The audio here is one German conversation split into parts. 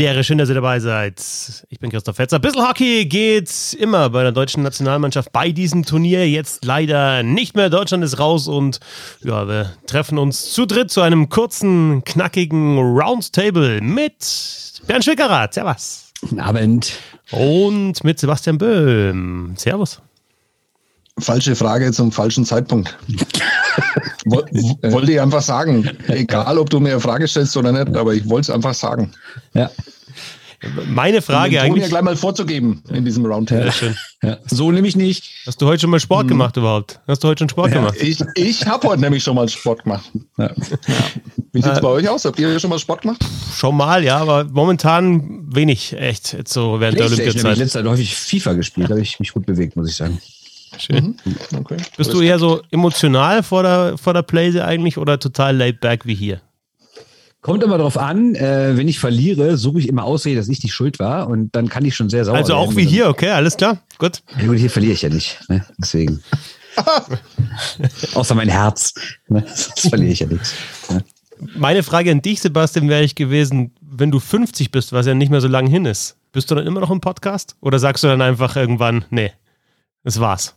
Ehre, schön, dass ihr dabei seid. Ich bin Christoph Fetzer. Bissl Hockey geht immer bei der deutschen Nationalmannschaft bei diesem Turnier. Jetzt leider nicht mehr. Deutschland ist raus und ja, wir treffen uns zu dritt zu einem kurzen, knackigen Roundtable mit Bernd Schwickerath. Servus. Guten Abend. Und mit Sebastian Böhm. Servus. Falsche Frage zum falschen Zeitpunkt. wollte ich einfach sagen. Egal, ob du mir eine Frage stellst oder nicht, aber ich wollte es einfach sagen. Ja. Meine Frage um eigentlich. ja gleich mal vorzugeben in diesem Roundtable. Ja, schön. Ja. So nämlich nicht. Hast du heute schon mal Sport hm. gemacht überhaupt? Hast du heute schon Sport gemacht? Ich, ich habe heute nämlich schon mal Sport gemacht. Wie sieht es äh, bei euch aus? Habt ihr schon mal Sport gemacht? Schon mal, ja, aber momentan wenig, echt, so während der Olympiazeit. Ich habe letzte Zeit häufig FIFA gespielt, da habe ich mich gut bewegt, muss ich sagen. Schön. Mhm. Okay. Bist du eher so emotional vor der, vor der Playse eigentlich oder total laid back wie hier? Kommt immer drauf an, äh, wenn ich verliere, suche ich immer Ausrede, dass ich die Schuld war und dann kann ich schon sehr sauer Also auch werden. wie hier, okay, alles klar, gut. Ja gut, hier verliere ich ja nicht, ne? deswegen. Außer mein Herz, ne? das verliere ich ja nichts. Ne? Meine Frage an dich, Sebastian, wäre ich gewesen, wenn du 50 bist, was ja nicht mehr so lange hin ist, bist du dann immer noch im Podcast? Oder sagst du dann einfach irgendwann, nee, das war's?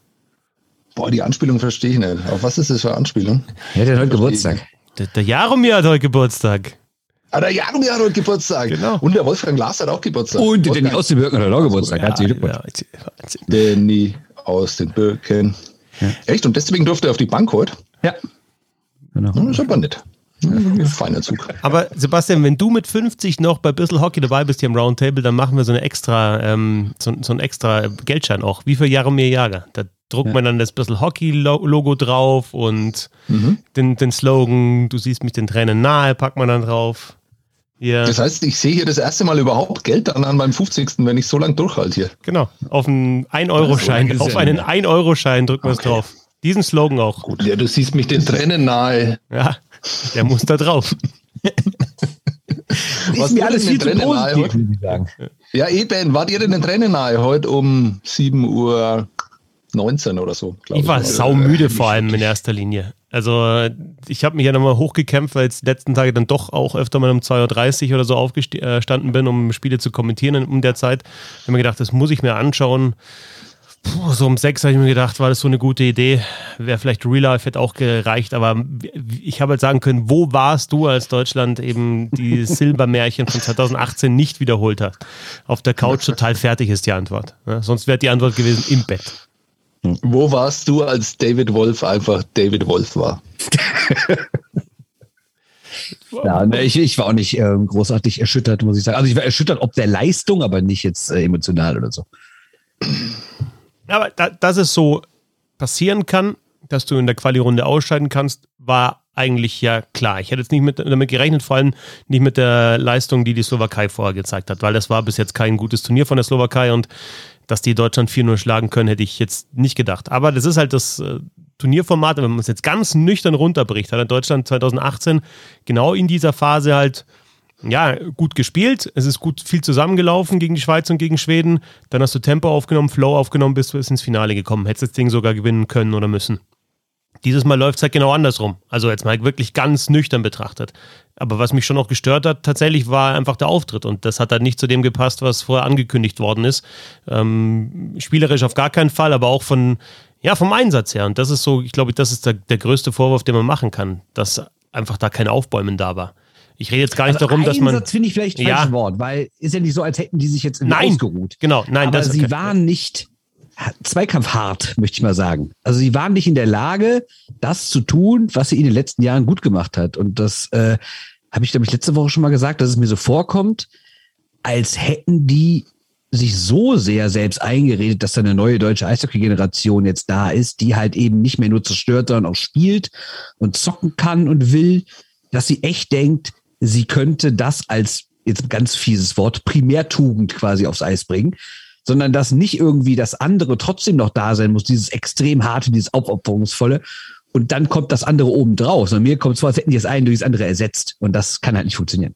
Boah, die Anspielung verstehe ich nicht. Auf was ist das für Anspielung? Ja, der hat heute Geburtstag. Der, der Jaromir hat heute Geburtstag. Ah, der Jaromir hat heute Geburtstag. Genau. Und der Wolfgang Lars hat auch Geburtstag. Und der Danny aus den Birken hat auch Geburtstag. Ja, Herzlichen Glückwunsch. Ja, Danny aus den Birken. Ja. Echt? Und deswegen durfte er auf die Bank heute? Ja. Genau. Das ist aber nett. Feiner Zug. Aber Sebastian, wenn du mit 50 noch bei Bissl Hockey dabei bist hier im Roundtable, dann machen wir so eine extra, ähm, so, so ein extra Geldschein auch. Wie für Jaromir Jager. Da druckt ja. man dann das Bissl Hockey-Logo drauf und mhm. den, den Slogan, du siehst mich den Tränen nahe, packt man dann drauf. Ja. Das heißt, ich sehe hier das erste Mal überhaupt Geld dann an meinem 50. wenn ich so lange durchhalte hier. Genau, auf einen 1-Euro-Schein. Auf einen 1-Euro-Schein drücken wir es drauf. Diesen Slogan auch. Gut, ja, du siehst mich den Tränen nahe. Ja, der muss da drauf. Was ist mir alles viel zu positiv, ich sagen. Ja, eben, wart ihr denn den Tränen nahe heute um 7 Uhr 19 oder so. Ich, ich war saumüde vor allem in erster Linie. Also ich habe mich ja nochmal hochgekämpft, weil ich die letzten Tage dann doch auch öfter mal um 2.30 Uhr oder so aufgestanden bin, um Spiele zu kommentieren um der Zeit. Ich habe mir gedacht, das muss ich mir anschauen. Puh, so um sechs habe ich mir gedacht, war das so eine gute Idee. Wäre vielleicht Real Life hätte auch gereicht, aber ich habe halt sagen können, wo warst du, als Deutschland eben die Silbermärchen von 2018 nicht wiederholt hat? Auf der Couch total fertig ist die Antwort. Ja, sonst wäre die Antwort gewesen im Bett. Wo warst du, als David Wolf einfach David Wolf war? ja, ne, ich, ich war auch nicht äh, großartig erschüttert, muss ich sagen. Also ich war erschüttert ob der Leistung, aber nicht jetzt äh, emotional oder so. Aber da, dass es so passieren kann, dass du in der Quali-Runde ausscheiden kannst, war eigentlich ja klar. Ich hätte jetzt nicht mit, damit gerechnet, vor allem nicht mit der Leistung, die die Slowakei vorher gezeigt hat, weil das war bis jetzt kein gutes Turnier von der Slowakei und dass die Deutschland 4-0 schlagen können, hätte ich jetzt nicht gedacht. Aber das ist halt das äh, Turnierformat, wenn man es jetzt ganz nüchtern runterbricht, hat Deutschland 2018 genau in dieser Phase halt ja, gut gespielt. Es ist gut viel zusammengelaufen gegen die Schweiz und gegen Schweden. Dann hast du Tempo aufgenommen, Flow aufgenommen, bist du ins Finale gekommen. Hättest das Ding sogar gewinnen können oder müssen. Dieses Mal läuft es halt genau andersrum. Also jetzt mal wirklich ganz nüchtern betrachtet. Aber was mich schon noch gestört hat, tatsächlich war einfach der Auftritt. Und das hat halt nicht zu dem gepasst, was vorher angekündigt worden ist. Ähm, spielerisch auf gar keinen Fall, aber auch von, ja, vom Einsatz her. Und das ist so, ich glaube, das ist der, der größte Vorwurf, den man machen kann, dass einfach da kein Aufbäumen da war. Ich rede jetzt gar nicht also darum, dass man. Einsatz finde ich vielleicht ja. falsches Wort, weil ist ja nicht so, als hätten die sich jetzt nein, ausgeruht. Genau, nein, aber das sie waren nicht zweikampfhart, möchte ich mal sagen. Also sie waren nicht in der Lage, das zu tun, was sie in den letzten Jahren gut gemacht hat. Und das äh, habe ich, glaube ich, letzte Woche schon mal gesagt, dass es mir so vorkommt, als hätten die sich so sehr selbst eingeredet, dass da eine neue deutsche Eishockey-Generation jetzt da ist, die halt eben nicht mehr nur zerstört, sondern auch spielt und zocken kann und will, dass sie echt denkt, sie könnte das als jetzt ein ganz fieses Wort Primärtugend quasi aufs Eis bringen sondern dass nicht irgendwie das andere trotzdem noch da sein muss, dieses extrem harte, dieses aufopferungsvolle. Und dann kommt das andere oben drauf. Sondern mir kommt es als hätten die das eine durch das andere ersetzt. Und das kann halt nicht funktionieren.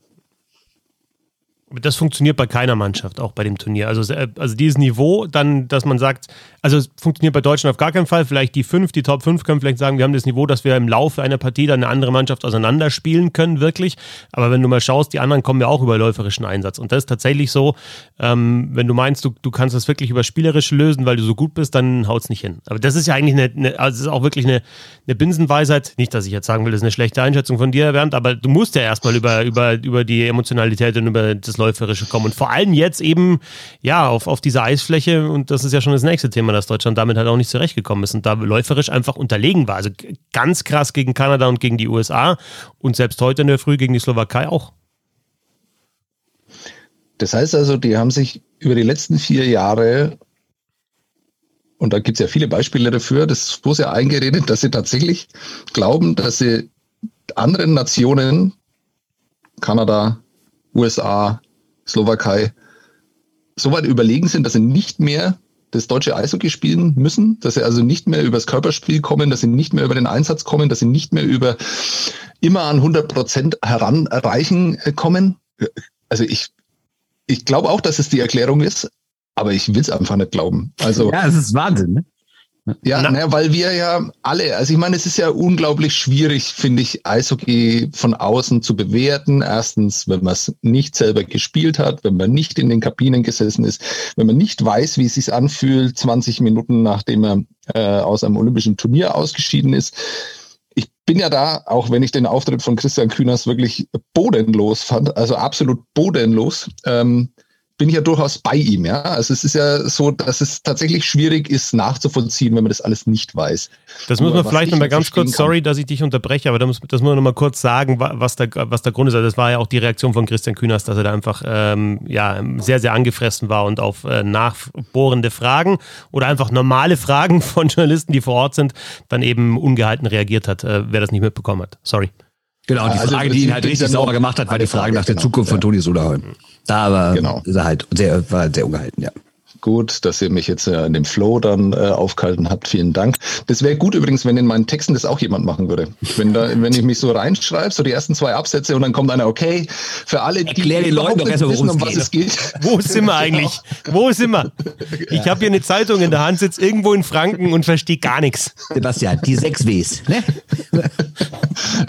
Das funktioniert bei keiner Mannschaft, auch bei dem Turnier. Also, also dieses Niveau, dann, dass man sagt, also es funktioniert bei Deutschland auf gar keinen Fall. Vielleicht die fünf, die Top 5 können vielleicht sagen, wir haben das Niveau, dass wir im Laufe einer Partie dann eine andere Mannschaft auseinanderspielen können, wirklich. Aber wenn du mal schaust, die anderen kommen ja auch über läuferischen Einsatz. Und das ist tatsächlich so, ähm, wenn du meinst, du, du kannst das wirklich über spielerische lösen, weil du so gut bist, dann haut es nicht hin. Aber das ist ja eigentlich eine, eine also es ist auch wirklich eine, eine Binsenweisheit. Nicht, dass ich jetzt sagen will, das ist eine schlechte Einschätzung von dir, Bernd, aber du musst ja erstmal über, über, über die Emotionalität und über das Läuferische kommen. Und vor allem jetzt eben, ja, auf, auf diese Eisfläche, und das ist ja schon das nächste Thema, dass Deutschland damit halt auch nicht zurechtgekommen ist und da läuferisch einfach unterlegen war. Also ganz krass gegen Kanada und gegen die USA und selbst heute in der Früh gegen die Slowakei auch. Das heißt also, die haben sich über die letzten vier Jahre, und da gibt es ja viele Beispiele dafür, das wurde ja eingeredet, dass sie tatsächlich glauben, dass sie anderen Nationen, Kanada, USA, Slowakei, so weit überlegen sind, dass sie nicht mehr das deutsche Eishockey spielen müssen, dass sie also nicht mehr übers Körperspiel kommen, dass sie nicht mehr über den Einsatz kommen, dass sie nicht mehr über immer an 100 Prozent heranreichen äh, kommen. Also ich, ich glaube auch, dass es die Erklärung ist, aber ich will es einfach nicht glauben. Also ja, es ist Wahnsinn. Ne? Ja, Na, ne, weil wir ja alle, also ich meine, es ist ja unglaublich schwierig, finde ich, Eishockey von außen zu bewerten. Erstens, wenn man es nicht selber gespielt hat, wenn man nicht in den Kabinen gesessen ist, wenn man nicht weiß, wie es sich anfühlt, 20 Minuten nachdem er äh, aus einem olympischen Turnier ausgeschieden ist. Ich bin ja da, auch wenn ich den Auftritt von Christian Kühners wirklich bodenlos fand, also absolut bodenlos. Ähm, bin ich ja durchaus bei ihm. Ja? Also es ist ja so, dass es tatsächlich schwierig ist nachzuvollziehen, wenn man das alles nicht weiß. Das muss man vielleicht nochmal ganz kurz, sorry, dass ich dich unterbreche, aber das muss, das muss man nochmal kurz sagen, was der, was der Grund ist. Also das war ja auch die Reaktion von Christian Kühners, dass er da einfach ähm, ja, sehr, sehr angefressen war und auf äh, nachbohrende Fragen oder einfach normale Fragen von Journalisten, die vor Ort sind, dann eben ungehalten reagiert hat, äh, wer das nicht mitbekommen hat. Sorry. Genau, die also Frage, die ihn halt richtig sauber gemacht hat, war die Frage nach der Zukunft von Toni Soderholm. Da war, genau. ist er halt sehr, war sehr ungehalten, ja. Gut, dass ihr mich jetzt äh, in dem Flow dann äh, aufgehalten habt. Vielen Dank. Das wäre gut übrigens, wenn in meinen Texten das auch jemand machen würde. Wenn, da, wenn ich mich so reinschreibe, so die ersten zwei Absätze und dann kommt einer, okay, für alle, die Erklär den Leuten doch erstmal, wissen, um was es geht. Wo sind wir eigentlich? Wo sind wir? Ich habe hier eine Zeitung in der Hand, sitze irgendwo in Franken und verstehe gar nichts. Sebastian, die sechs Ws, ne?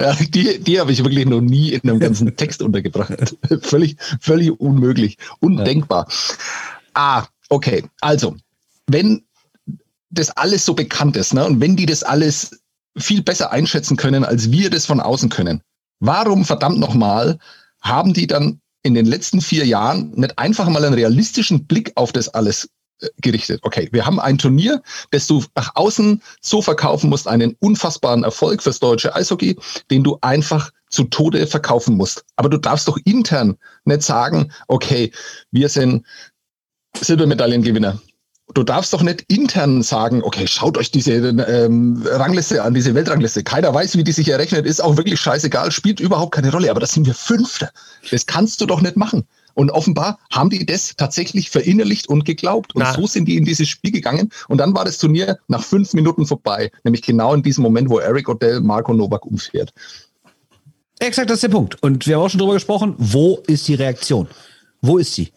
ja, die die habe ich wirklich noch nie in einem ganzen Text untergebracht. völlig, völlig unmöglich, undenkbar. Ah, Okay, also, wenn das alles so bekannt ist ne, und wenn die das alles viel besser einschätzen können, als wir das von außen können, warum verdammt nochmal haben die dann in den letzten vier Jahren nicht einfach mal einen realistischen Blick auf das alles äh, gerichtet. Okay, wir haben ein Turnier, das du nach außen so verkaufen musst, einen unfassbaren Erfolg fürs deutsche Eishockey, den du einfach zu Tode verkaufen musst. Aber du darfst doch intern nicht sagen, okay, wir sind Silbermedaillengewinner. Du darfst doch nicht intern sagen, okay, schaut euch diese ähm, Rangliste an, diese Weltrangliste. Keiner weiß, wie die sich errechnet, ist auch wirklich scheißegal, spielt überhaupt keine Rolle. Aber das sind wir Fünfte. Das kannst du doch nicht machen. Und offenbar haben die das tatsächlich verinnerlicht und geglaubt. Und Na. so sind die in dieses Spiel gegangen. Und dann war das Turnier nach fünf Minuten vorbei. Nämlich genau in diesem Moment, wo Eric Odell Marco Novak umfährt. Exakt, das ist der Punkt. Und wir haben auch schon drüber gesprochen, wo ist die Reaktion? Wo ist sie?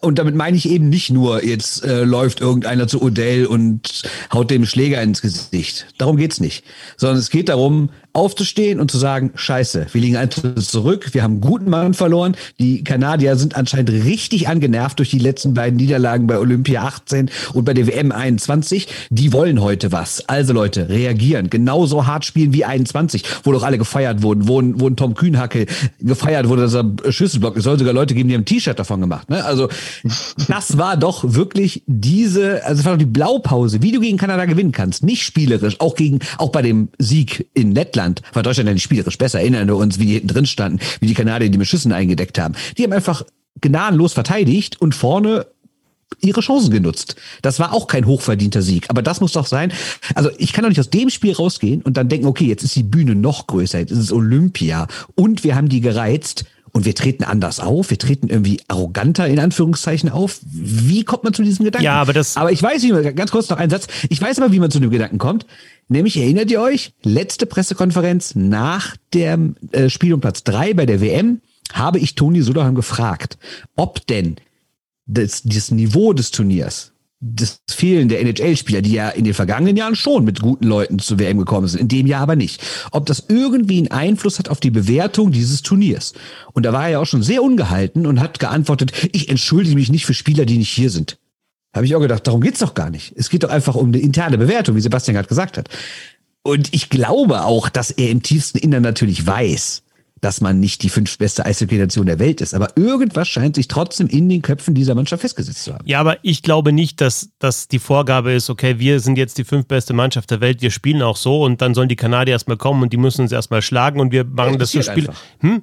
Und damit meine ich eben nicht nur, jetzt äh, läuft irgendeiner zu Odell und haut dem Schläger ins Gesicht. Darum geht's nicht. Sondern es geht darum, aufzustehen und zu sagen, scheiße, wir liegen eins zurück, wir haben einen guten Mann verloren. Die Kanadier sind anscheinend richtig angenervt durch die letzten beiden Niederlagen bei Olympia 18 und bei der WM 21. Die wollen heute was. Also Leute, reagieren. Genauso hart spielen wie 21, wo doch alle gefeiert wurden, wo, wo ein Tom Kühnhackel gefeiert wurde, dass er Schüsselblock. Es soll sogar Leute geben, die haben ein T-Shirt davon gemacht. Ne? Also das war doch wirklich diese, also es war doch die Blaupause, wie du gegen Kanada gewinnen kannst. Nicht spielerisch, auch gegen, auch bei dem Sieg in Lettland Lettland war Deutschland ja nicht spielerisch besser. Erinnern wir uns, wie die hinten drin standen, wie die Kanadier die mit Schüssen eingedeckt haben. Die haben einfach gnadenlos verteidigt und vorne ihre Chancen genutzt. Das war auch kein hochverdienter Sieg. Aber das muss doch sein. Also ich kann doch nicht aus dem Spiel rausgehen und dann denken, okay, jetzt ist die Bühne noch größer, jetzt ist es Olympia und wir haben die gereizt und wir treten anders auf, wir treten irgendwie arroganter in Anführungszeichen auf. Wie kommt man zu diesem Gedanken? Ja, aber das. Aber ich weiß nicht, ganz kurz noch einen Satz. Ich weiß aber, wie man zu dem Gedanken kommt. Nämlich, erinnert ihr euch, letzte Pressekonferenz nach dem äh, Spiel um Platz drei bei der WM, habe ich Toni Soderholm gefragt, ob denn das, das Niveau des Turniers, das Fehlen der NHL-Spieler, die ja in den vergangenen Jahren schon mit guten Leuten zur WM gekommen sind, in dem Jahr aber nicht, ob das irgendwie einen Einfluss hat auf die Bewertung dieses Turniers. Und da war er ja auch schon sehr ungehalten und hat geantwortet, ich entschuldige mich nicht für Spieler, die nicht hier sind. Habe ich auch gedacht, darum geht's doch gar nicht. Es geht doch einfach um eine interne Bewertung, wie Sebastian gerade gesagt hat. Und ich glaube auch, dass er im tiefsten Innern natürlich weiß, dass man nicht die fünf beste Eishockey-Nation der Welt ist. Aber irgendwas scheint sich trotzdem in den Köpfen dieser Mannschaft festgesetzt zu haben. Ja, aber ich glaube nicht, dass, dass die Vorgabe ist, okay, wir sind jetzt die fünf beste Mannschaft der Welt, wir spielen auch so und dann sollen die Kanadier erstmal kommen und die müssen uns erstmal schlagen und wir machen das, das so Spiel. Hm?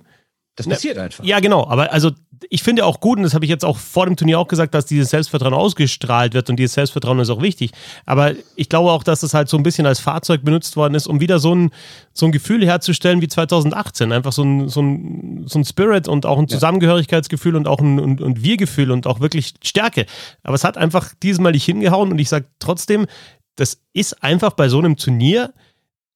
Das passiert einfach. Ja, genau. Aber also ich finde auch gut, und das habe ich jetzt auch vor dem Turnier auch gesagt, dass dieses Selbstvertrauen ausgestrahlt wird und dieses Selbstvertrauen ist auch wichtig. Aber ich glaube auch, dass es halt so ein bisschen als Fahrzeug benutzt worden ist, um wieder so ein, so ein Gefühl herzustellen wie 2018. Einfach so ein, so ein, so ein Spirit und auch ein Zusammengehörigkeitsgefühl und auch ein und, und Wir-Gefühl und auch wirklich Stärke. Aber es hat einfach dieses Mal nicht hingehauen und ich sage trotzdem, das ist einfach bei so einem Turnier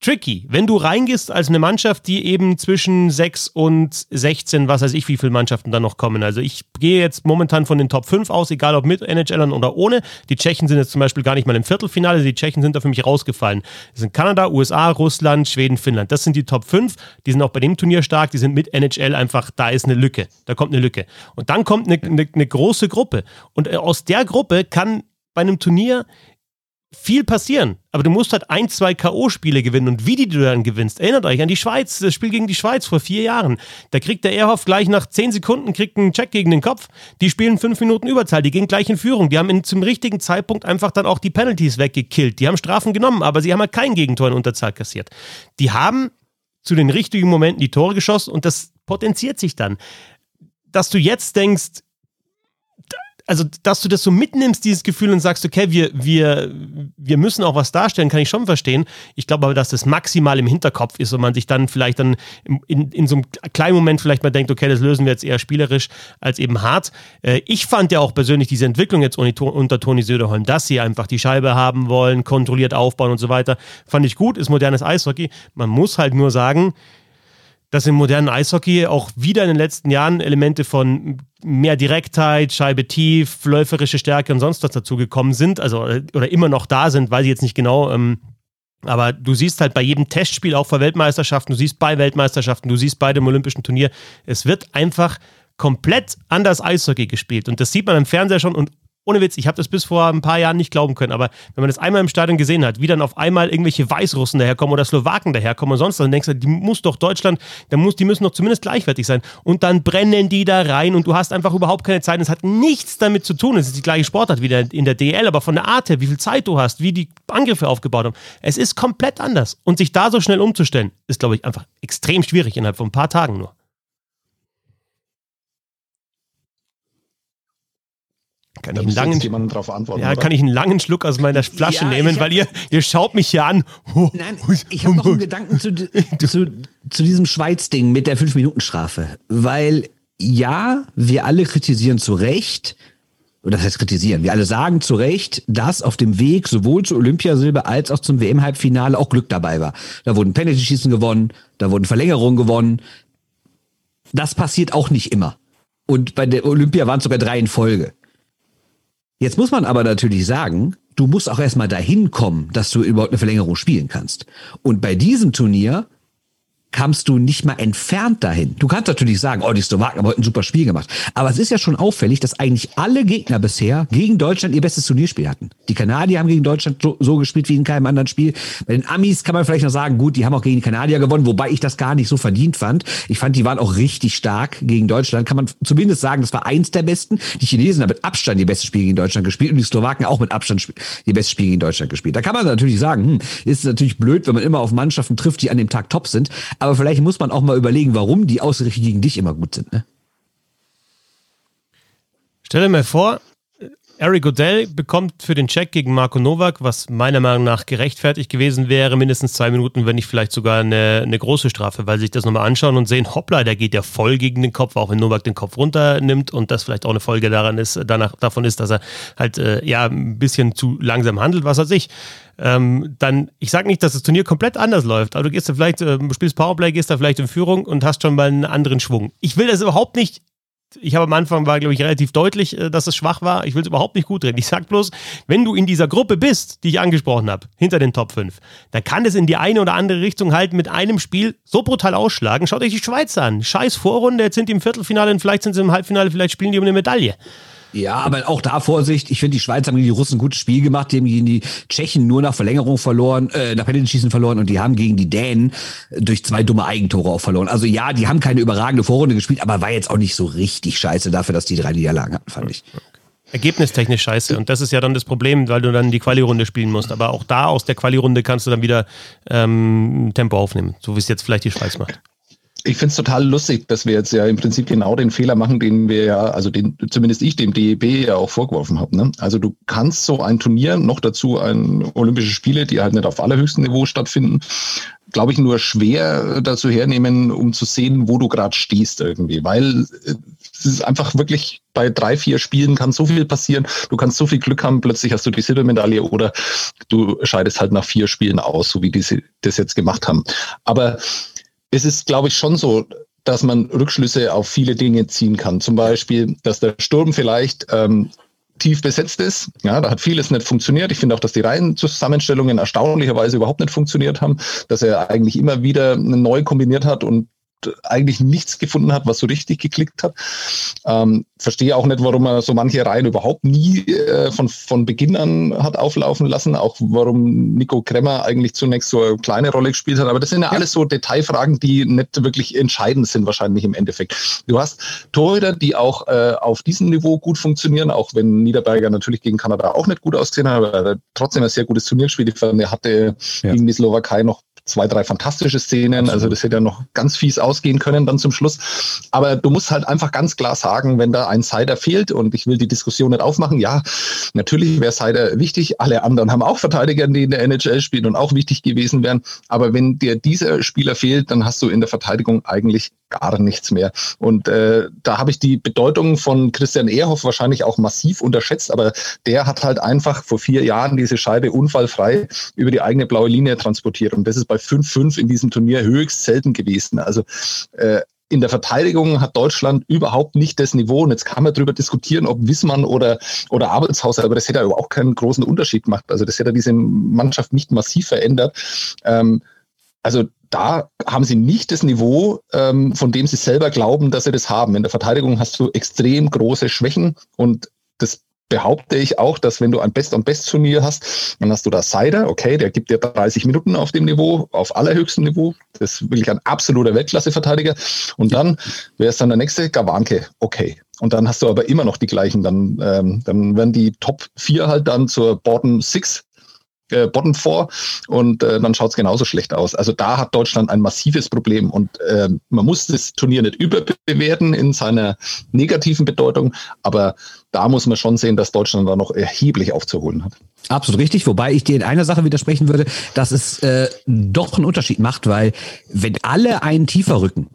tricky. Wenn du reingehst als eine Mannschaft, die eben zwischen 6 und 16, was weiß ich, wie viele Mannschaften da noch kommen. Also ich gehe jetzt momentan von den Top 5 aus, egal ob mit NHLern oder ohne. Die Tschechen sind jetzt zum Beispiel gar nicht mal im Viertelfinale, die Tschechen sind da für mich rausgefallen. Das sind Kanada, USA, Russland, Schweden, Finnland. Das sind die Top 5. Die sind auch bei dem Turnier stark, die sind mit NHL einfach, da ist eine Lücke. Da kommt eine Lücke. Und dann kommt eine, eine, eine große Gruppe. Und äh, aus der Gruppe kann bei einem Turnier viel passieren. Aber du musst halt ein, zwei K.O.-Spiele gewinnen und wie die du dann gewinnst. Erinnert euch an die Schweiz, das Spiel gegen die Schweiz vor vier Jahren. Da kriegt der Erhoff gleich nach zehn Sekunden kriegt einen Check gegen den Kopf. Die spielen fünf Minuten Überzahl, die gehen gleich in Führung. Die haben in, zum richtigen Zeitpunkt einfach dann auch die Penalties weggekillt. Die haben Strafen genommen, aber sie haben halt kein Gegentor in Unterzahl kassiert. Die haben zu den richtigen Momenten die Tore geschossen und das potenziert sich dann. Dass du jetzt denkst, also, dass du das so mitnimmst, dieses Gefühl und sagst, okay, wir, wir, wir müssen auch was darstellen, kann ich schon verstehen. Ich glaube aber, dass das maximal im Hinterkopf ist und man sich dann vielleicht dann in, in so einem kleinen Moment vielleicht mal denkt, okay, das lösen wir jetzt eher spielerisch als eben hart. Äh, ich fand ja auch persönlich diese Entwicklung jetzt unter Toni Söderholm, dass sie einfach die Scheibe haben wollen, kontrolliert aufbauen und so weiter, fand ich gut, ist modernes Eishockey. Man muss halt nur sagen, dass im modernen Eishockey auch wieder in den letzten Jahren Elemente von mehr Direktheit, Scheibe tief, läuferische Stärke und sonst was dazugekommen sind, also oder immer noch da sind, weiß ich jetzt nicht genau. Ähm, aber du siehst halt bei jedem Testspiel, auch vor Weltmeisterschaften, du siehst bei Weltmeisterschaften, du siehst bei dem Olympischen Turnier, es wird einfach komplett anders Eishockey gespielt. Und das sieht man im Fernseher schon und ohne Witz, ich habe das bis vor ein paar Jahren nicht glauben können, aber wenn man das einmal im Stadion gesehen hat, wie dann auf einmal irgendwelche Weißrussen daherkommen oder Slowaken daherkommen und sonst, dann denkst du, die muss doch Deutschland, dann muss, die müssen doch zumindest gleichwertig sein. Und dann brennen die da rein und du hast einfach überhaupt keine Zeit. Es hat nichts damit zu tun. Es ist die gleiche Sportart wie in der DL, aber von der Art her, wie viel Zeit du hast, wie die Angriffe aufgebaut haben. Es ist komplett anders. Und sich da so schnell umzustellen, ist, glaube ich, einfach extrem schwierig innerhalb von ein paar Tagen nur. Kann ich, einen langen, drauf antworten, ja, kann ich einen langen Schluck aus meiner Flasche ja, nehmen, weil ihr, ihr schaut mich hier an. Nein, ich habe noch einen Gedanken zu, zu, zu diesem Schweiz-Ding mit der 5-Minuten-Strafe. Weil ja, wir alle kritisieren zu Recht, oder das heißt kritisieren, wir alle sagen zu Recht, dass auf dem Weg sowohl zur Olympiasilber als auch zum WM-Halbfinale auch Glück dabei war. Da wurden Penalty-Schießen gewonnen, da wurden Verlängerungen gewonnen. Das passiert auch nicht immer. Und bei der Olympia waren es sogar drei in Folge. Jetzt muss man aber natürlich sagen, du musst auch erstmal dahin kommen, dass du überhaupt eine Verlängerung spielen kannst. Und bei diesem Turnier kamst du nicht mal entfernt dahin. Du kannst natürlich sagen, oh, die Slowaken haben heute ein super Spiel gemacht. Aber es ist ja schon auffällig, dass eigentlich alle Gegner bisher gegen Deutschland ihr bestes Turnierspiel hatten. Die Kanadier haben gegen Deutschland so, so, gespielt wie in keinem anderen Spiel. Bei den Amis kann man vielleicht noch sagen, gut, die haben auch gegen die Kanadier gewonnen, wobei ich das gar nicht so verdient fand. Ich fand, die waren auch richtig stark gegen Deutschland. Kann man zumindest sagen, das war eins der besten. Die Chinesen haben mit Abstand die beste Spiel gegen Deutschland gespielt und die Slowaken auch mit Abstand die beste Spiel gegen Deutschland gespielt. Da kann man natürlich sagen, hm, ist natürlich blöd, wenn man immer auf Mannschaften trifft, die an dem Tag top sind. Aber vielleicht muss man auch mal überlegen, warum die ausgerechnet gegen dich immer gut sind. Ne? Stell dir mal vor, Eric Odell bekommt für den Check gegen Marco Novak, was meiner Meinung nach gerechtfertigt gewesen wäre, mindestens zwei Minuten, wenn nicht vielleicht sogar eine, eine große Strafe, weil sie sich das nochmal anschauen und sehen, hoppla, der geht ja voll gegen den Kopf, auch wenn Novak den Kopf runternimmt und das vielleicht auch eine Folge daran ist, danach, davon ist, dass er halt äh, ja ein bisschen zu langsam handelt, was weiß ich. Ähm, dann, ich sage nicht, dass das Turnier komplett anders läuft, aber du gehst da vielleicht, äh, spielst Powerplay, gehst da vielleicht in Führung und hast schon mal einen anderen Schwung. Ich will das überhaupt nicht ich habe am Anfang war, glaube ich, relativ deutlich, äh, dass es schwach war. Ich will es überhaupt nicht gut reden. Ich sage bloß, wenn du in dieser Gruppe bist, die ich angesprochen habe, hinter den Top 5, dann kann es in die eine oder andere Richtung halt mit einem Spiel so brutal ausschlagen. Schaut euch die Schweiz an. Scheiß Vorrunde, jetzt sind die im Viertelfinale und vielleicht sind sie im Halbfinale, vielleicht spielen die um eine Medaille. Ja, aber auch da Vorsicht. Ich finde, die Schweiz haben gegen die Russen ein gutes Spiel gemacht. Die haben gegen die Tschechen nur nach Verlängerung verloren, äh, nach Penalty-Schießen verloren und die haben gegen die Dänen durch zwei dumme Eigentore auch verloren. Also ja, die haben keine überragende Vorrunde gespielt, aber war jetzt auch nicht so richtig scheiße dafür, dass die drei Niederlagen hatten, fand ich. Ergebnistechnisch scheiße. Und das ist ja dann das Problem, weil du dann die Quali-Runde spielen musst. Aber auch da aus der Quali-Runde kannst du dann wieder ähm, Tempo aufnehmen, so wie es jetzt vielleicht die Schweiz macht ich finde es total lustig, dass wir jetzt ja im Prinzip genau den Fehler machen, den wir ja, also den zumindest ich dem DEB ja auch vorgeworfen habe. Ne? Also du kannst so ein Turnier, noch dazu ein Olympische Spiele, die halt nicht auf allerhöchstem Niveau stattfinden, glaube ich, nur schwer dazu hernehmen, um zu sehen, wo du gerade stehst irgendwie. Weil äh, es ist einfach wirklich bei drei, vier Spielen kann so viel passieren. Du kannst so viel Glück haben, plötzlich hast du die Silbermedaille oder du scheidest halt nach vier Spielen aus, so wie die das jetzt gemacht haben. Aber es ist, glaube ich, schon so, dass man Rückschlüsse auf viele Dinge ziehen kann. Zum Beispiel, dass der Sturm vielleicht ähm, tief besetzt ist. Ja, da hat vieles nicht funktioniert. Ich finde auch, dass die Reihenzusammenstellungen erstaunlicherweise überhaupt nicht funktioniert haben, dass er eigentlich immer wieder neu kombiniert hat und eigentlich nichts gefunden hat, was so richtig geklickt hat. Ähm, verstehe auch nicht, warum er so manche Reihen überhaupt nie äh, von, von Beginn an hat auflaufen lassen. Auch warum Nico Kremmer eigentlich zunächst so eine kleine Rolle gespielt hat. Aber das sind ja, ja. alles so Detailfragen, die nicht wirklich entscheidend sind, wahrscheinlich im Endeffekt. Du hast Torhüter, die auch äh, auf diesem Niveau gut funktionieren, auch wenn Niederberger natürlich gegen Kanada auch nicht gut ausgesehen hat, aber er trotzdem ein sehr gutes Turnier gespielt. Er hatte ja. gegen die Slowakei noch zwei, drei fantastische Szenen. Also das hätte ja noch ganz fies ausgehen können dann zum Schluss. Aber du musst halt einfach ganz klar sagen, wenn da ein Sider fehlt und ich will die Diskussion nicht aufmachen, ja, natürlich wäre Sider wichtig. Alle anderen haben auch Verteidiger, die in der NHL spielen und auch wichtig gewesen wären. Aber wenn dir dieser Spieler fehlt, dann hast du in der Verteidigung eigentlich gar nichts mehr. Und äh, da habe ich die Bedeutung von Christian Ehrhoff wahrscheinlich auch massiv unterschätzt, aber der hat halt einfach vor vier Jahren diese Scheibe unfallfrei über die eigene blaue Linie transportiert. Und das ist bei 5-5 in diesem Turnier höchst selten gewesen. Also äh, in der Verteidigung hat Deutschland überhaupt nicht das Niveau. Und jetzt kann man darüber diskutieren, ob Wissmann oder, oder Abelshauser, aber das hätte aber auch keinen großen Unterschied gemacht. Also das hätte diese Mannschaft nicht massiv verändert. Ähm, also da haben sie nicht das Niveau, ähm, von dem sie selber glauben, dass sie das haben. In der Verteidigung hast du extrem große Schwächen und das behaupte ich auch, dass wenn du ein Best-on-Best-Turnier hast, dann hast du da Seider, okay, der gibt dir 30 Minuten auf dem Niveau, auf allerhöchstem Niveau. Das ist wirklich ein absoluter Weltklasse-Verteidiger. Und dann wäre es dann der nächste, Gawanke, okay. Und dann hast du aber immer noch die gleichen. Dann, ähm, dann werden die Top 4 halt dann zur Bottom 6 äh, Bottom vor und äh, dann schaut es genauso schlecht aus. Also da hat Deutschland ein massives Problem und äh, man muss das Turnier nicht überbewerten in seiner negativen Bedeutung, aber da muss man schon sehen, dass Deutschland da noch erheblich aufzuholen hat. Absolut richtig, wobei ich dir in einer Sache widersprechen würde, dass es äh, doch einen Unterschied macht, weil wenn alle einen tiefer rücken,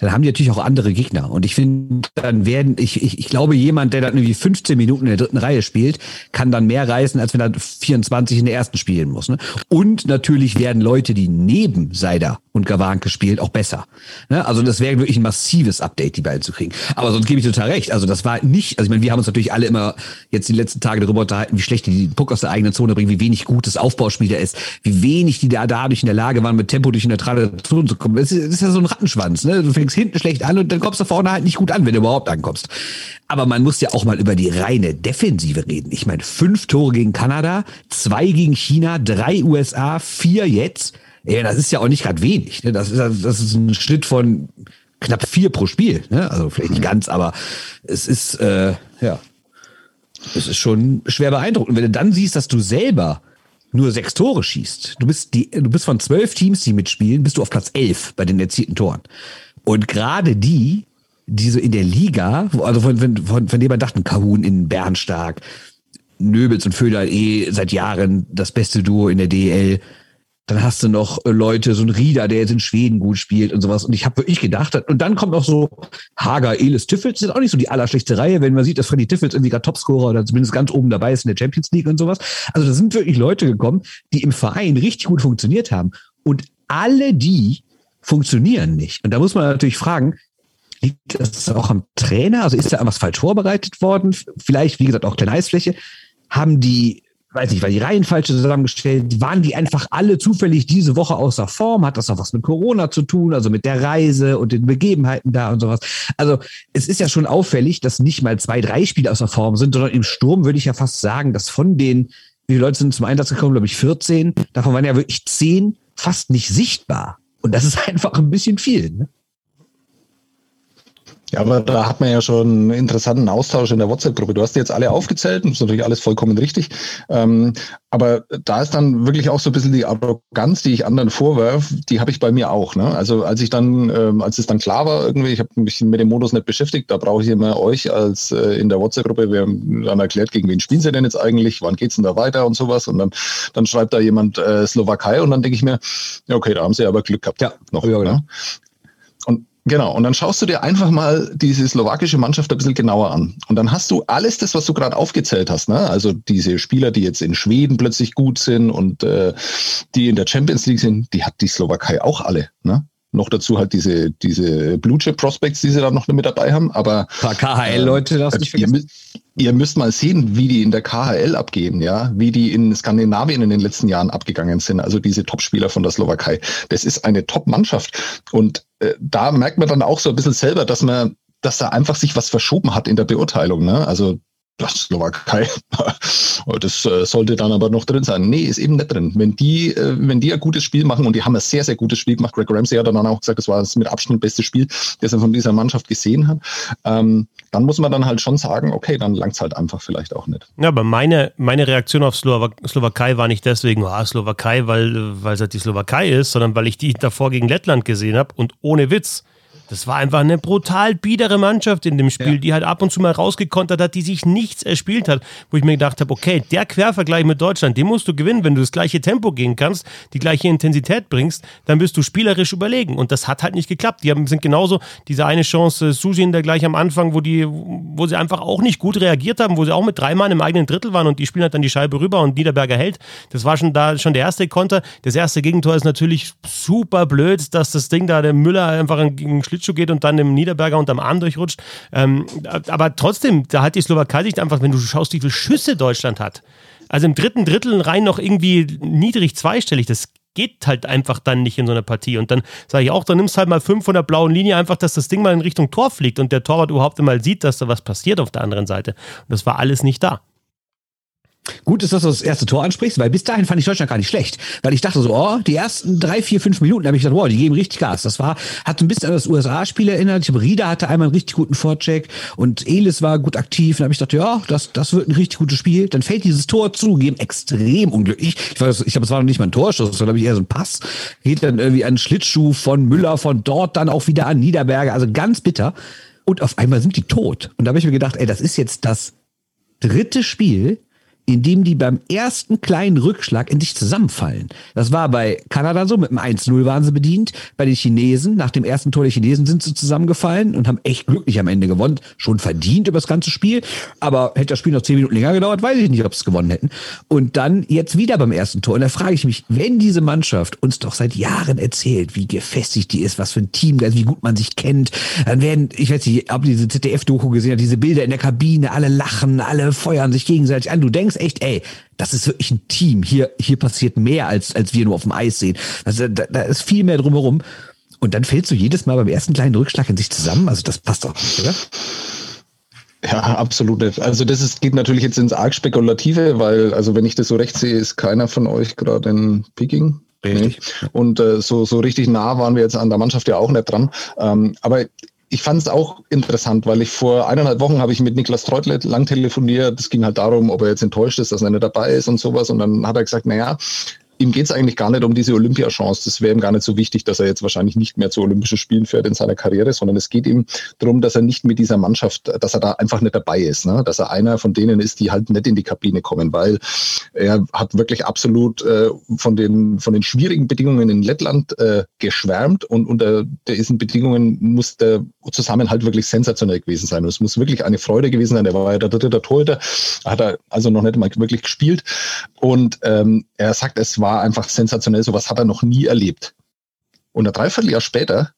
dann haben die natürlich auch andere Gegner. Und ich finde, dann werden, ich, ich, ich glaube, jemand, der dann irgendwie 15 Minuten in der dritten Reihe spielt, kann dann mehr reißen, als wenn er 24 in der ersten spielen muss. Ne? Und natürlich werden Leute, die neben Seider und Gawanke spielen, auch besser. Ne? Also das wäre wirklich ein massives Update, die beiden zu kriegen. Aber sonst gebe ich total recht. Also das war nicht, also ich meine, wir haben uns natürlich alle immer jetzt die letzten Tage darüber unterhalten, wie schlecht die den Puck aus der eigenen Zone bringen, wie wenig gutes Aufbauspiel da ist, wie wenig die da dadurch in der Lage waren, mit Tempo durch eine neutrale Zone zu kommen. Das ist, das ist ja so ein Rattenschwanz. Ne? Du fängst hinten schlecht an und dann kommst du vorne halt nicht gut an, wenn du überhaupt ankommst. Aber man muss ja auch mal über die reine Defensive reden. Ich meine, fünf Tore gegen Kanada, zwei gegen China, drei USA, vier jetzt. Ja, das ist ja auch nicht gerade wenig. Ne? Das, ist, das ist ein Schnitt von knapp vier pro Spiel. Ne? Also vielleicht nicht ganz, aber es ist, äh, ja, es ist schon schwer beeindruckend. Wenn du dann siehst, dass du selber nur sechs Tore schießt, du bist, die, du bist von zwölf Teams, die mitspielen, bist du auf Platz elf bei den erzielten Toren. Und gerade die, die so in der Liga, also von, von, von, von dem man dachten, Kahun in Bernstark, Nöbels und Föder eh seit Jahren das beste Duo in der DL. Dann hast du noch Leute, so ein Rieder, der jetzt in Schweden gut spielt und sowas. Und ich habe wirklich gedacht, und dann kommt noch so Hager, Elis, Tiffels, sind auch nicht so die allerschlechteste Reihe, wenn man sieht, dass Freddy Tiffels irgendwie gerade Topscorer oder zumindest ganz oben dabei ist in der Champions League und sowas. Also da sind wirklich Leute gekommen, die im Verein richtig gut funktioniert haben. Und alle die funktionieren nicht. Und da muss man natürlich fragen, liegt das auch am Trainer? Also ist da irgendwas falsch vorbereitet worden? Vielleicht, wie gesagt, auch kleine Eisfläche. Haben die weiß nicht, war die Reihen falsch zusammengestellt? Waren die einfach alle zufällig diese Woche außer Form? Hat das auch was mit Corona zu tun? Also mit der Reise und den Begebenheiten da und sowas? Also es ist ja schon auffällig, dass nicht mal zwei, drei Spiele außer Form sind, sondern im Sturm würde ich ja fast sagen, dass von den, wie viele Leute sind zum Einsatz gekommen? Glaube ich 14. Davon waren ja wirklich zehn fast nicht sichtbar. Und das ist einfach ein bisschen viel. Ne? Ja, aber da hat man ja schon einen interessanten Austausch in der WhatsApp-Gruppe. Du hast die jetzt alle aufgezählt, das ist natürlich alles vollkommen richtig. Ähm, aber da ist dann wirklich auch so ein bisschen die Arroganz, die ich anderen vorwerfe, die habe ich bei mir auch. Ne? Also als ich dann, ähm, als es dann klar war, irgendwie, ich habe mich mit dem Modus nicht beschäftigt, da brauche ich immer euch als äh, in der WhatsApp-Gruppe, wir haben dann erklärt, gegen wen spielen sie denn jetzt eigentlich, wann geht's denn da weiter und sowas. Und dann, dann schreibt da jemand äh, Slowakei und dann denke ich mir, ja, okay, da haben sie aber Glück gehabt. Ja, noch. Ja, genau. Ne? Genau, und dann schaust du dir einfach mal diese slowakische Mannschaft ein bisschen genauer an. Und dann hast du alles das, was du gerade aufgezählt hast. Ne? Also diese Spieler, die jetzt in Schweden plötzlich gut sind und äh, die in der Champions League sind, die hat die Slowakei auch alle. Ne? Noch dazu halt diese, diese Blue Chip Prospects, die sie da noch mit dabei haben. Aber ein paar KHL-Leute, das nicht ihr, müsst, ihr müsst mal sehen, wie die in der KHL abgehen, ja, wie die in Skandinavien in den letzten Jahren abgegangen sind. Also diese Top-Spieler von der Slowakei. Das ist eine Top-Mannschaft. Und äh, da merkt man dann auch so ein bisschen selber, dass man, dass da einfach sich was verschoben hat in der Beurteilung. Ne? Also das Slowakei, das äh, sollte dann aber noch drin sein. Nee, ist eben nicht drin. Wenn die, äh, wenn die ein gutes Spiel machen und die haben ein sehr, sehr gutes Spiel gemacht, Greg Ramsey hat dann auch gesagt, das war das mit Abstand beste Spiel, das er von dieser Mannschaft gesehen hat, ähm, dann muss man dann halt schon sagen, okay, dann langt es halt einfach vielleicht auch nicht. Ja, aber meine, meine Reaktion auf Slowak Slowakei war nicht deswegen, ah, Slowakei, weil, weil es halt die Slowakei ist, sondern weil ich die davor gegen Lettland gesehen habe und ohne Witz das war einfach eine brutal biedere Mannschaft in dem Spiel, ja. die halt ab und zu mal rausgekontert hat, die sich nichts erspielt hat, wo ich mir gedacht habe, okay, der Quervergleich mit Deutschland, den musst du gewinnen, wenn du das gleiche Tempo gehen kannst, die gleiche Intensität bringst, dann bist du spielerisch überlegen und das hat halt nicht geklappt. Die haben, sind genauso diese eine Chance, Susin da gleich am Anfang, wo die, wo sie einfach auch nicht gut reagiert haben, wo sie auch mit drei Mann im eigenen Drittel waren und die spielen halt dann die Scheibe rüber und Niederberger hält. Das war schon da schon der erste Konter. Das erste Gegentor ist natürlich super blöd, dass das Ding da der Müller einfach einen Schlittschuh geht und dann dem Niederberger unterm Arm durchrutscht. Ähm, aber trotzdem, da hat die Slowakei sich einfach, wenn du schaust, wie viele Schüsse Deutschland hat. Also im dritten Drittel rein noch irgendwie niedrig zweistellig. Das geht halt einfach dann nicht in so einer Partie. Und dann sage ich auch, dann nimmst halt mal fünf von der blauen Linie, einfach, dass das Ding mal in Richtung Tor fliegt und der Torwart überhaupt mal sieht, dass da was passiert auf der anderen Seite. Und das war alles nicht da. Gut ist, dass du das erste Tor ansprichst, weil bis dahin fand ich Deutschland gar nicht schlecht. Weil ich dachte so, oh, die ersten drei, vier, fünf Minuten habe ich gedacht, wow, die geben richtig Gas. Das war, hat ein bisschen an das USA-Spiel erinnert. Ich habe Rieder hatte einmal einen richtig guten Vorcheck und Elis war gut aktiv. Dann habe ich gedacht, ja, das, das wird ein richtig gutes Spiel. Dann fällt dieses Tor zugegeben extrem unglücklich. Ich, weiß, ich glaube, es war noch nicht mal ein Torschuss, war, glaube ich, eher so ein Pass. Geht dann irgendwie an Schlittschuh von Müller, von dort dann auch wieder an Niederberger. Also ganz bitter. Und auf einmal sind die tot. Und da habe ich mir gedacht, ey, das ist jetzt das dritte Spiel, indem die beim ersten kleinen Rückschlag in sich zusammenfallen. Das war bei Kanada so, mit dem 1-0 waren sie bedient. Bei den Chinesen, nach dem ersten Tor der Chinesen sind sie zusammengefallen und haben echt glücklich am Ende gewonnen. Schon verdient über das ganze Spiel. Aber hätte das Spiel noch zehn Minuten länger gedauert, weiß ich nicht, ob sie es gewonnen hätten. Und dann jetzt wieder beim ersten Tor. Und da frage ich mich, wenn diese Mannschaft uns doch seit Jahren erzählt, wie gefestigt die ist, was für ein Team, wie gut man sich kennt, dann werden, ich weiß nicht, ob diese ZDF-Doku gesehen hat, diese Bilder in der Kabine, alle lachen, alle feuern sich gegenseitig an. Du denkst, denkst echt, ey, das ist wirklich ein Team. Hier, hier passiert mehr, als, als wir nur auf dem Eis sehen. Also, da, da ist viel mehr drumherum. Und dann fällst du jedes Mal beim ersten kleinen Rückschlag in sich zusammen. Also das passt doch nicht, oder? Ja, absolut. Also das ist, geht natürlich jetzt ins arg Spekulative, weil, also wenn ich das so recht sehe, ist keiner von euch gerade in Peking. Richtig. Nee. Und äh, so, so richtig nah waren wir jetzt an der Mannschaft ja auch nicht dran. Ähm, aber ich fand es auch interessant, weil ich vor eineinhalb Wochen habe ich mit Niklas Treutlet lang telefoniert. Es ging halt darum, ob er jetzt enttäuscht ist, dass er nicht dabei ist und sowas. Und dann hat er gesagt, naja, ihm geht es eigentlich gar nicht um diese Olympiachance. Das wäre ihm gar nicht so wichtig, dass er jetzt wahrscheinlich nicht mehr zu Olympischen Spielen fährt in seiner Karriere, sondern es geht ihm darum, dass er nicht mit dieser Mannschaft, dass er da einfach nicht dabei ist, ne? dass er einer von denen ist, die halt nicht in die Kabine kommen, weil er hat wirklich absolut äh, von, den, von den schwierigen Bedingungen in Lettland äh, geschwärmt und unter diesen Bedingungen muss der Zusammenhalt wirklich sensationell gewesen sein. Und es muss wirklich eine Freude gewesen sein. Er war ja der dritte Torhüter, hat er also noch nicht mal wirklich gespielt und ähm, er sagt, es war einfach sensationell. Sowas hat er noch nie erlebt. Und ein Dreivierteljahr später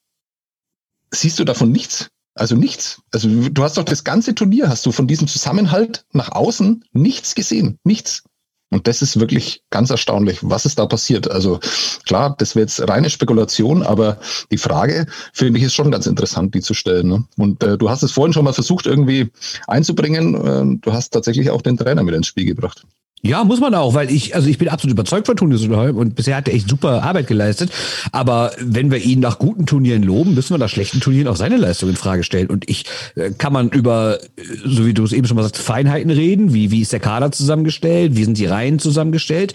siehst du davon nichts. Also nichts. Also du hast doch das ganze Turnier, hast du von diesem Zusammenhalt nach außen nichts gesehen. Nichts. Und das ist wirklich ganz erstaunlich, was ist da passiert. Also klar, das wäre jetzt reine Spekulation, aber die Frage, finde ich, ist schon ganz interessant, die zu stellen. Ne? Und äh, du hast es vorhin schon mal versucht, irgendwie einzubringen. Äh, du hast tatsächlich auch den Trainer mit ins Spiel gebracht. Ja, muss man auch, weil ich, also ich bin absolut überzeugt von Söderholm und bisher hat er echt super Arbeit geleistet. Aber wenn wir ihn nach guten Turnieren loben, müssen wir nach schlechten Turnieren auch seine Leistung in Frage stellen. Und ich äh, kann man über, äh, so wie du es eben schon mal sagst, Feinheiten reden, wie, wie ist der Kader zusammengestellt, wie sind die Reihen zusammengestellt.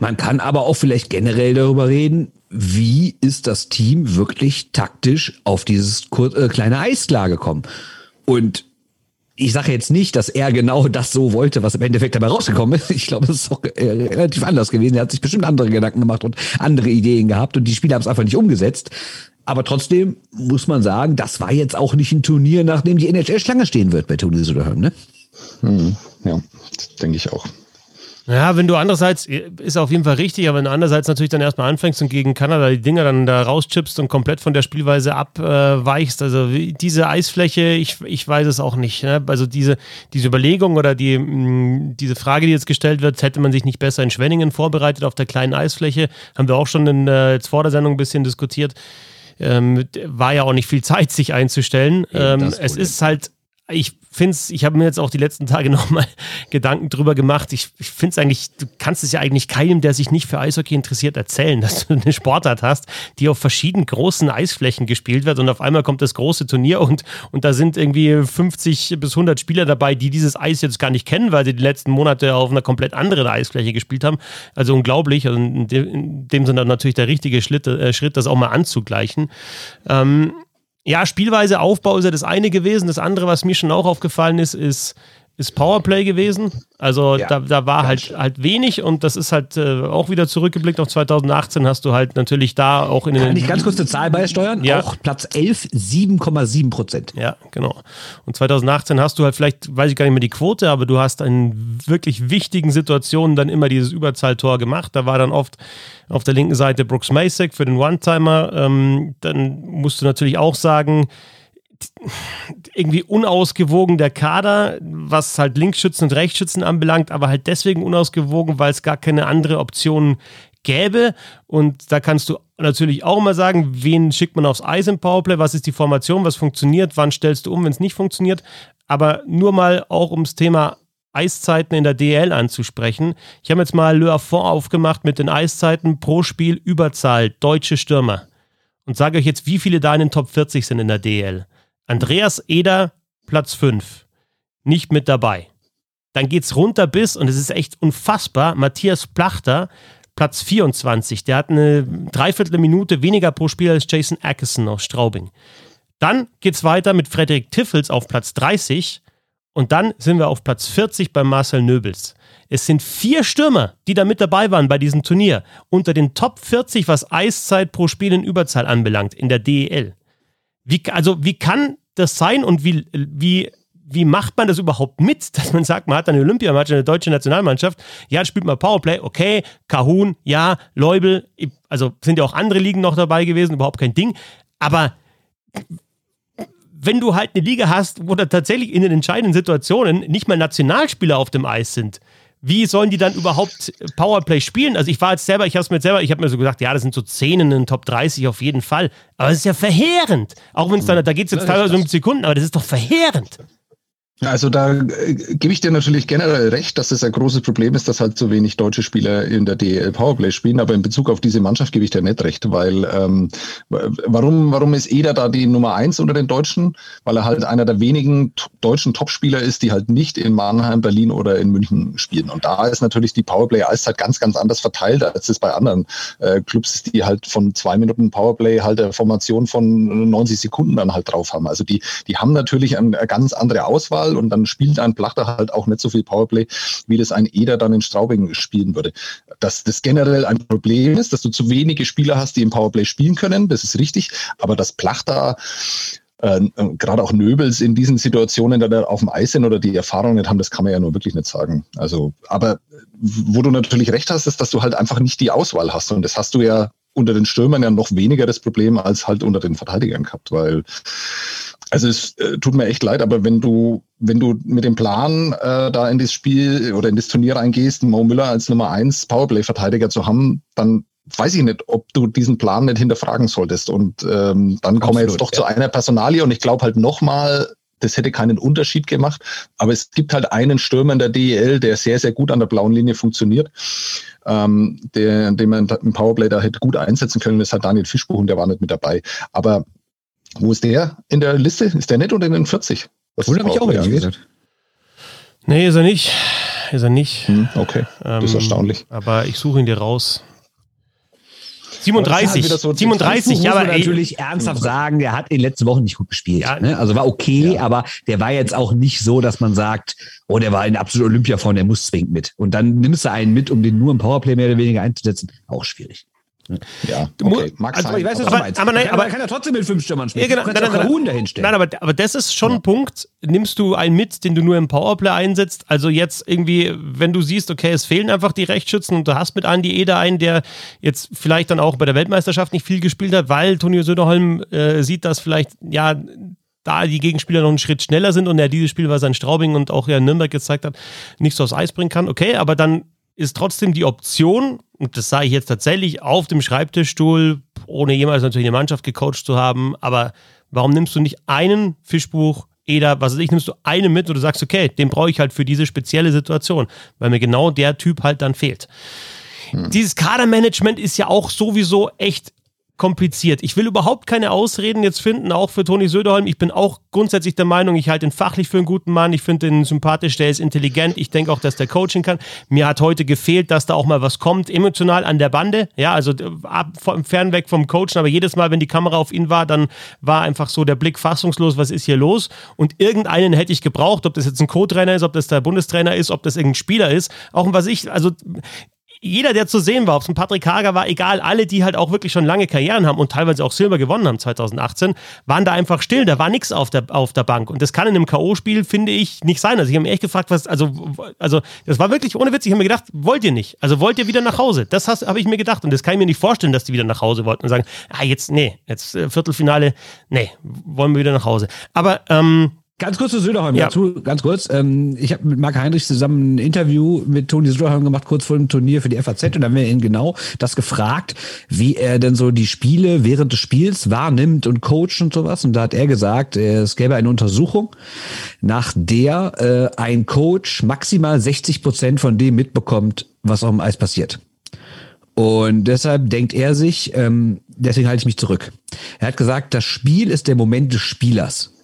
Man kann aber auch vielleicht generell darüber reden, wie ist das Team wirklich taktisch auf dieses äh, kleine Eis klar gekommen. Und ich sage jetzt nicht, dass er genau das so wollte, was im Endeffekt dabei rausgekommen ist. Ich glaube, es ist auch äh, relativ anders gewesen. Er hat sich bestimmt andere Gedanken gemacht und andere Ideen gehabt und die Spieler haben es einfach nicht umgesetzt. Aber trotzdem muss man sagen, das war jetzt auch nicht ein Turnier, nach dem die NHL Schlange stehen wird bei Tunis oder ne? Hm, ja, denke ich auch. Ja, wenn du andererseits, ist auf jeden Fall richtig, aber wenn du andererseits natürlich dann erstmal anfängst und gegen Kanada die Dinger dann da rauschippst und komplett von der Spielweise abweichst, also diese Eisfläche, ich, ich weiß es auch nicht. Ne? Also diese, diese Überlegung oder die, diese Frage, die jetzt gestellt wird, hätte man sich nicht besser in Schwenningen vorbereitet auf der kleinen Eisfläche, haben wir auch schon in, äh, jetzt vor der Sendung ein bisschen diskutiert. Ähm, war ja auch nicht viel Zeit, sich einzustellen. Ähm, es ist halt ich finde es, ich habe mir jetzt auch die letzten Tage nochmal Gedanken drüber gemacht. Ich, ich finde es eigentlich, du kannst es ja eigentlich keinem, der sich nicht für Eishockey interessiert, erzählen, dass du eine Sportart hast, die auf verschiedenen großen Eisflächen gespielt wird und auf einmal kommt das große Turnier und, und da sind irgendwie 50 bis 100 Spieler dabei, die dieses Eis jetzt gar nicht kennen, weil sie die letzten Monate auf einer komplett anderen Eisfläche gespielt haben. Also unglaublich. Also in, dem, in dem Sinne natürlich der richtige Schritt, äh, Schritt das auch mal anzugleichen. Ähm, ja, Spielweise, Aufbau ist ja das eine gewesen. Das andere, was mir schon auch aufgefallen ist, ist, ist Powerplay gewesen. Also ja, da, da war halt, halt wenig und das ist halt äh, auch wieder zurückgeblickt auf 2018 hast du halt natürlich da auch in den. Kann ich ganz kurz eine Zahl beisteuern? Ja. Auch Platz 11, 7,7 Prozent. Ja, genau. Und 2018 hast du halt vielleicht, weiß ich gar nicht mehr die Quote, aber du hast in wirklich wichtigen Situationen dann immer dieses Überzahltor gemacht. Da war dann oft auf der linken Seite Brooks Masek für den One-Timer. Ähm, dann musst du natürlich auch sagen, irgendwie unausgewogen der Kader, was halt Linksschützen und Rechtsschützen anbelangt, aber halt deswegen unausgewogen, weil es gar keine andere Option gäbe. Und da kannst du natürlich auch mal sagen, wen schickt man aufs Eis im Powerplay, was ist die Formation, was funktioniert, wann stellst du um, wenn es nicht funktioniert. Aber nur mal auch ums Thema Eiszeiten in der DL anzusprechen. Ich habe jetzt mal Le Affont aufgemacht mit den Eiszeiten pro Spiel Überzahl, deutsche Stürmer. Und sage euch jetzt, wie viele da in den Top 40 sind in der DL. Andreas Eder, Platz 5. Nicht mit dabei. Dann geht es runter bis, und es ist echt unfassbar, Matthias Plachter, Platz 24. Der hat eine Dreiviertel Minute weniger pro Spiel als Jason Ackerson aus Straubing. Dann geht es weiter mit Frederik Tiffels auf Platz 30. Und dann sind wir auf Platz 40 bei Marcel Nöbels. Es sind vier Stürmer, die da mit dabei waren bei diesem Turnier. Unter den Top 40, was Eiszeit pro Spiel in Überzahl anbelangt, in der DEL. Wie, also, wie kann das sein und wie, wie, wie macht man das überhaupt mit, dass man sagt, man hat eine Olympiamannschaft, eine deutsche Nationalmannschaft, ja, spielt mal Powerplay, okay, Kahun, ja, Leubel, also sind ja auch andere Ligen noch dabei gewesen, überhaupt kein Ding, aber wenn du halt eine Liga hast, wo da tatsächlich in den entscheidenden Situationen nicht mal Nationalspieler auf dem Eis sind, wie sollen die dann überhaupt Powerplay spielen? Also ich war jetzt selber, ich habe es mir selber, ich habe mir so gesagt, ja, das sind so 10 in den Top 30 auf jeden Fall. Aber es ist ja verheerend. Auch wenn es dann, da geht es jetzt teilweise um Sekunden, aber das ist doch verheerend. Also da äh, gebe ich dir natürlich generell recht, dass es ein großes Problem ist, dass halt so wenig deutsche Spieler in der DL Powerplay spielen. Aber in Bezug auf diese Mannschaft gebe ich dir nicht recht, weil ähm, warum, warum ist Eder da die Nummer eins unter den Deutschen? Weil er halt einer der wenigen deutschen Topspieler ist, die halt nicht in Mannheim, Berlin oder in München spielen. Und da ist natürlich die Powerplay halt ganz, ganz anders verteilt, als es bei anderen äh, Clubs ist, die halt von zwei Minuten Powerplay halt eine Formation von 90 Sekunden dann halt drauf haben. Also die, die haben natürlich eine ganz andere Auswahl Fußball und dann spielt ein Plachter halt auch nicht so viel Powerplay, wie das ein Eder dann in Straubing spielen würde. Dass das generell ein Problem ist, dass du zu wenige Spieler hast, die im Powerplay spielen können, das ist richtig, aber das Plachter äh, gerade auch Nöbels in diesen Situationen da auf dem Eis sind oder die Erfahrung nicht haben, das kann man ja nur wirklich nicht sagen. Also, aber wo du natürlich recht hast, ist, dass du halt einfach nicht die Auswahl hast. Und das hast du ja unter den Stürmern ja noch weniger das Problem als halt unter den Verteidigern gehabt, weil also es äh, tut mir echt leid, aber wenn du, wenn du mit dem Plan äh, da in das Spiel oder in das Turnier reingehst, Mo Müller als Nummer eins Powerplay-Verteidiger zu haben, dann weiß ich nicht, ob du diesen Plan nicht hinterfragen solltest. Und ähm, dann kommen wir jetzt doch ja. zu einer Personalie und ich glaube halt nochmal, das hätte keinen Unterschied gemacht. Aber es gibt halt einen Stürmer in der DEL, der sehr, sehr gut an der blauen Linie funktioniert, ähm, der, den man im Powerplay da hätte gut einsetzen können. Das hat Daniel Fischbuch und der war nicht mit dabei. Aber wo ist der in der Liste? Ist der nicht unter den 40? Das Wundert mich auch gesagt. Nee, ist er nicht. Ist er nicht. Hm, okay, das ist ähm, erstaunlich. Aber ich suche ihn dir raus. 37, halt so 37, ja, aber ey, natürlich ernsthaft sagen, der hat in den letzten Wochen nicht gut gespielt. Ja, ne? Also war okay, ja. aber der war jetzt auch nicht so, dass man sagt, oh, der war in absoluter Olympiaform, der muss zwingend mit. Und dann nimmst du einen mit, um den nur im Powerplay mehr oder weniger einzusetzen. Auch schwierig. Ja, okay. Mag also. Ich weiß, aber, meinst. Aber, nein, aber kann ja trotzdem mit fünf Stürmern spielen. Ja, genau, kannst nein, nein, nein, aber, aber das ist schon ja. ein Punkt. Nimmst du einen mit, den du nur im Powerplay einsetzt? Also jetzt irgendwie, wenn du siehst, okay, es fehlen einfach die Rechtsschützen und du hast mit Andi Eder einen, der jetzt vielleicht dann auch bei der Weltmeisterschaft nicht viel gespielt hat, weil Tonio Söderholm äh, sieht, dass vielleicht, ja, da die Gegenspieler noch einen Schritt schneller sind und er dieses Spiel, was er in Straubing und auch ja in Nürnberg gezeigt hat, nicht so aufs Eis bringen kann. Okay, aber dann ist trotzdem die Option, und das sage ich jetzt tatsächlich auf dem Schreibtischstuhl, ohne jemals natürlich eine Mannschaft gecoacht zu haben, aber warum nimmst du nicht einen Fischbuch, Eder, was weiß ich, nimmst du einen mit und du sagst, okay, den brauche ich halt für diese spezielle Situation, weil mir genau der Typ halt dann fehlt. Hm. Dieses Kadermanagement ist ja auch sowieso echt kompliziert. Ich will überhaupt keine Ausreden jetzt finden, auch für Toni Söderholm. Ich bin auch grundsätzlich der Meinung, ich halte ihn fachlich für einen guten Mann. Ich finde ihn sympathisch, der ist intelligent. Ich denke auch, dass der coaching kann. Mir hat heute gefehlt, dass da auch mal was kommt, emotional an der Bande. Ja, also ab, fernweg vom Coachen, aber jedes Mal, wenn die Kamera auf ihn war, dann war einfach so der Blick fassungslos, was ist hier los? Und irgendeinen hätte ich gebraucht, ob das jetzt ein Co-Trainer ist, ob das der Bundestrainer ist, ob das irgendein Spieler ist. Auch was ich, also jeder, der zu sehen war, ob es ein Patrick Hager war, egal, alle, die halt auch wirklich schon lange Karrieren haben und teilweise auch Silber gewonnen haben 2018, waren da einfach still. Da war nichts auf der, auf der Bank. Und das kann in einem K.O.-Spiel, finde ich, nicht sein. Also ich habe mich echt gefragt, was, also, also, das war wirklich ohne Witz. Ich habe mir gedacht, wollt ihr nicht? Also wollt ihr wieder nach Hause? Das habe ich mir gedacht. Und das kann ich mir nicht vorstellen, dass die wieder nach Hause wollten und sagen, ah, jetzt, nee, jetzt äh, Viertelfinale, nee, wollen wir wieder nach Hause. Aber, ähm, Ganz kurz zu Söderholm ja. dazu, ganz kurz. Ähm, ich habe mit Marc Heinrich zusammen ein Interview mit Toni Söderholm gemacht, kurz vor dem Turnier für die FAZ, und da haben wir ihn genau das gefragt, wie er denn so die Spiele während des Spiels wahrnimmt und coacht und sowas. Und da hat er gesagt, es gäbe eine Untersuchung, nach der äh, ein Coach maximal 60 Prozent von dem mitbekommt, was auf dem Eis passiert. Und deshalb denkt er sich, ähm, deswegen halte ich mich zurück. Er hat gesagt, das Spiel ist der Moment des Spielers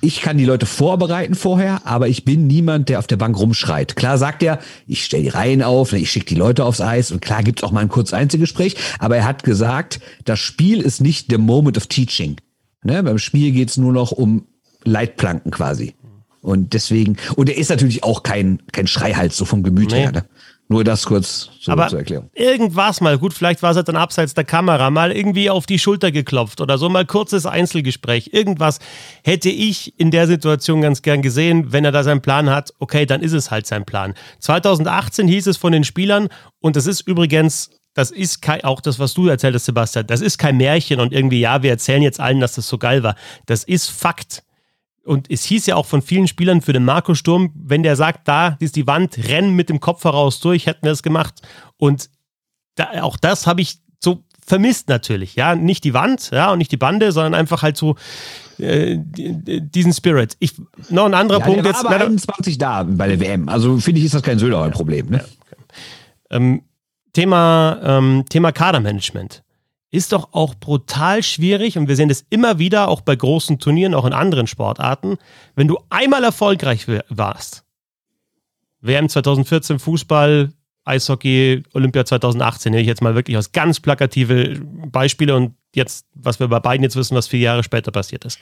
ich kann die Leute vorbereiten vorher, aber ich bin niemand, der auf der Bank rumschreit. Klar sagt er, ich stelle die Reihen auf, ich schicke die Leute aufs Eis und klar gibt's auch mal ein kurzes Einzelgespräch, aber er hat gesagt, das Spiel ist nicht the moment of teaching. Ne? Beim Spiel geht's nur noch um Leitplanken quasi. Und deswegen, und er ist natürlich auch kein, kein Schreihals so vom Gemüt nee. her. Ne? Nur das kurz so Aber zur Erklärung. Irgendwas mal, gut, vielleicht war es dann abseits der Kamera, mal irgendwie auf die Schulter geklopft oder so, mal kurzes Einzelgespräch. Irgendwas hätte ich in der Situation ganz gern gesehen, wenn er da seinen Plan hat. Okay, dann ist es halt sein Plan. 2018 hieß es von den Spielern, und das ist übrigens das ist kein, auch das, was du erzählt hast, Sebastian, das ist kein Märchen und irgendwie, ja, wir erzählen jetzt allen, dass das so geil war. Das ist Fakt. Und es hieß ja auch von vielen Spielern für den Marco Sturm, wenn der sagt, da ist die Wand, rennen mit dem Kopf heraus durch, hätten wir es gemacht. Und da, auch das habe ich so vermisst natürlich, ja, nicht die Wand, ja, und nicht die Bande, sondern einfach halt so äh, diesen Spirit. Ich, noch ein anderer Ja, Punkt der jetzt. war aber na, 21 da bei der WM. Also finde ich, ist das kein Söldauer Problem. Ne? ähm, Thema, ähm, Thema Kadermanagement ist doch auch brutal schwierig und wir sehen das immer wieder, auch bei großen Turnieren, auch in anderen Sportarten. Wenn du einmal erfolgreich warst, WM 2014 Fußball, Eishockey, Olympia 2018, nehme ich jetzt mal wirklich aus ganz plakative Beispiele und jetzt, was wir bei beiden jetzt wissen, was vier Jahre später passiert ist.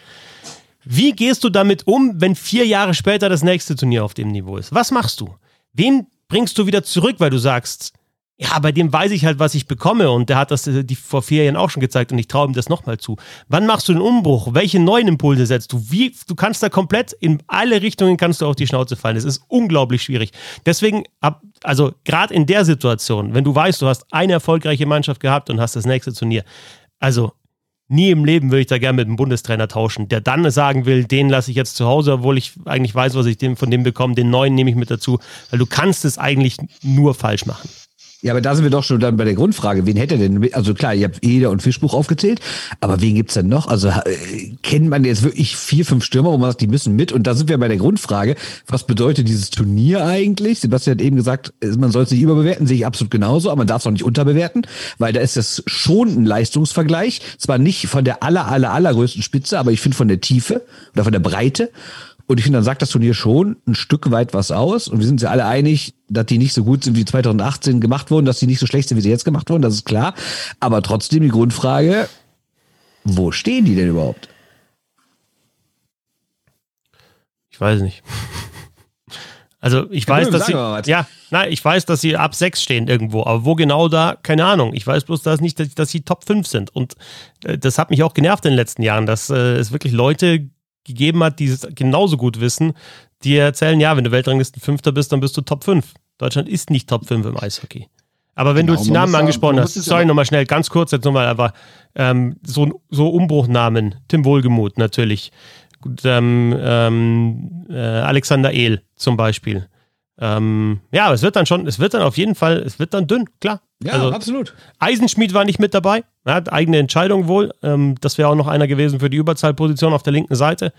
Wie gehst du damit um, wenn vier Jahre später das nächste Turnier auf dem Niveau ist? Was machst du? Wen bringst du wieder zurück, weil du sagst, ja, bei dem weiß ich halt, was ich bekomme und der hat das äh, die vor vier Jahren auch schon gezeigt und ich traue ihm das nochmal zu. Wann machst du den Umbruch? Welche neuen Impulse setzt du? Wie, du kannst da komplett in alle Richtungen kannst du auf die Schnauze fallen. Es ist unglaublich schwierig. Deswegen, also gerade in der Situation, wenn du weißt, du hast eine erfolgreiche Mannschaft gehabt und hast das nächste Turnier, also nie im Leben würde ich da gerne mit einem Bundestrainer tauschen, der dann sagen will, den lasse ich jetzt zu Hause, obwohl ich eigentlich weiß, was ich von dem bekomme, den neuen nehme ich mit dazu, weil du kannst es eigentlich nur falsch machen. Ja, aber da sind wir doch schon dann bei der Grundfrage. Wen hätte denn, also klar, ihr habt Eder und Fischbuch aufgezählt, aber wen gibt's denn noch? Also äh, kennt man jetzt wirklich vier, fünf Stürmer, wo man sagt, die müssen mit? Und da sind wir bei der Grundfrage, was bedeutet dieses Turnier eigentlich? Sebastian hat eben gesagt, äh, man soll es nicht überbewerten, sehe ich absolut genauso, aber man darf es auch nicht unterbewerten, weil da ist das schon ein Leistungsvergleich. Zwar nicht von der aller, aller, allergrößten Spitze, aber ich finde von der Tiefe oder von der Breite. Und ich finde, dann sagt das Turnier schon ein Stück weit was aus. Und wir sind uns ja alle einig, dass die nicht so gut sind, wie 2018 gemacht wurden, dass die nicht so schlecht sind, wie sie jetzt gemacht wurden, das ist klar. Aber trotzdem die Grundfrage, wo stehen die denn überhaupt? Ich weiß nicht. Also ich weiß, dass sie, ja, nein, ich weiß, dass sie ab 6 stehen irgendwo, aber wo genau da, keine Ahnung. Ich weiß bloß, dass nicht, dass, dass sie Top 5 sind und äh, das hat mich auch genervt in den letzten Jahren, dass äh, es wirklich Leute gegeben hat, die es genauso gut wissen, die erzählen, ja, wenn du Weltranglisten Fünfter bist, dann bist du Top 5. Deutschland ist nicht Top 5 im Eishockey. Aber wenn du Genau, jetzt die Namen angesprochen hast, sorry aber- nochmal schnell, ganz kurz jetzt nochmal, aber ähm, so, so Umbruchnamen, Tim Wohlgemuth natürlich, Gut, ähm, ähm, äh, Alexander Ehl zum Beispiel. Ähm, ja, aber es wird dann schon, es wird dann auf jeden Fall, es wird dann dünn, klar. Also, absolut. Eisenschmied war nicht mit dabei, er hat eigene Entscheidung wohl. Ähm, das wäre auch noch einer gewesen für die Überzahlposition auf der linken Seite.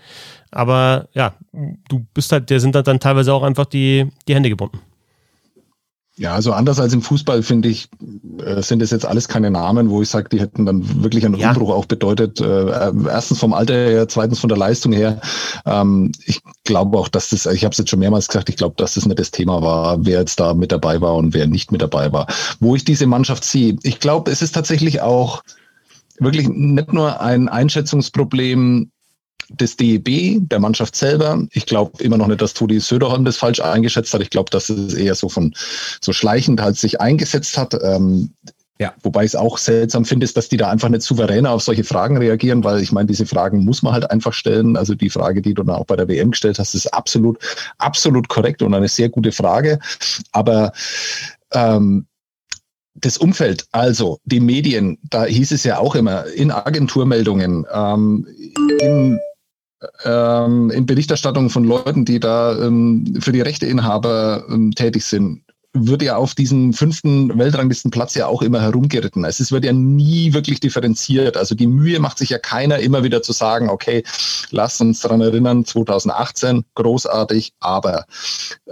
Aber ja, du bist halt, der sind halt dann teilweise auch einfach die, die Hände gebunden. Ja, also anders als im Fußball, finde ich, äh, sind es jetzt alles keine Namen, wo ich sage, die hätten dann wirklich einen Ja. Umbruch auch bedeutet. Äh, äh, erstens vom Alter her, zweitens von der Leistung her. Ähm, ich glaube auch, dass das, ich habe es jetzt schon mehrmals gesagt, ich glaube, dass das nicht das Thema war, wer jetzt da mit dabei war und wer nicht mit dabei war. Wo ich diese Mannschaft sehe, ich glaube, es ist tatsächlich auch wirklich nicht nur ein Einschätzungsproblem des DEB, der Mannschaft selber. Ich glaube immer noch nicht, dass Todi Söderholm das falsch eingeschätzt hat. Ich glaube, dass es eher so von so schleichend halt sich eingesetzt hat. Ähm, Ja. Wobei ich es auch seltsam finde, ist, dass die da einfach nicht souveräner auf solche Fragen reagieren, weil ich meine, diese Fragen muss man halt einfach stellen. Also die Frage, die du dann auch bei der WM gestellt hast, ist absolut, absolut korrekt und eine sehr gute Frage. Aber ähm, das Umfeld, also die Medien, da hieß es ja auch immer in Agenturmeldungen, ähm, in, ähm, in Berichterstattungen von Leuten, die da ähm, für die Rechteinhaber ähm, tätig sind, wird ja auf diesen fünften Weltranglistenplatz ja auch immer herumgeritten. Es ist, wird ja nie wirklich differenziert. Also die Mühe macht sich ja keiner immer wieder zu sagen, okay, lasst uns daran erinnern, 2018 großartig, aber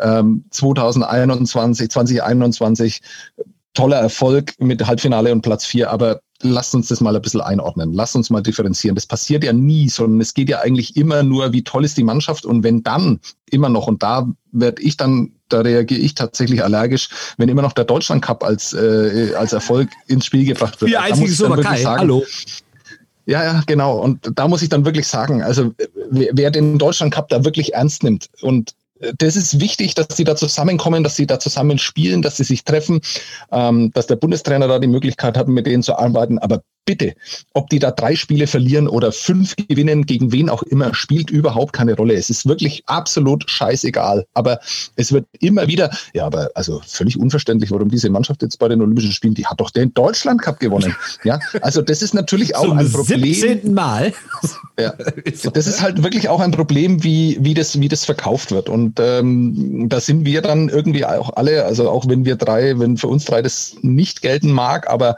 ähm, 2021, 2021 toller Erfolg mit Halbfinale und Platz vier, aber lasst uns das mal ein bisschen einordnen. Lasst uns mal differenzieren. Das passiert ja nie, sondern es geht ja eigentlich immer nur, wie toll ist die Mannschaft und wenn dann immer noch, und da werde ich dann, da reagiere ich tatsächlich allergisch, wenn immer noch der Deutschland Cup als, äh, als Erfolg ins Spiel gebracht wird. Dann wirklich Slowakei. sagen, Hallo. ja, ja, genau. Und da muss ich dann wirklich sagen, also wer, wer den Deutschland Cup da wirklich ernst nimmt und das ist wichtig, dass sie da zusammenkommen, dass sie da zusammen spielen, dass sie sich treffen, ähm, dass der Bundestrainer da die Möglichkeit hat, mit denen zu arbeiten. Aber bitte, ob die da drei Spiele verlieren oder fünf gewinnen, gegen wen auch immer, spielt überhaupt keine Rolle. Es ist wirklich absolut scheißegal. Aber es wird immer wieder, ja, aber also völlig unverständlich, warum diese Mannschaft jetzt bei den Olympischen Spielen, die hat doch den Deutschland Cup gewonnen. Ja, also das ist natürlich auch Zum ein Problem. 17. Mal. Ja, das ist halt wirklich auch ein Problem, wie, wie, das, wie das verkauft wird. Und ähm, da sind wir dann irgendwie auch alle, also auch wenn wir drei, wenn für uns drei das nicht gelten mag, aber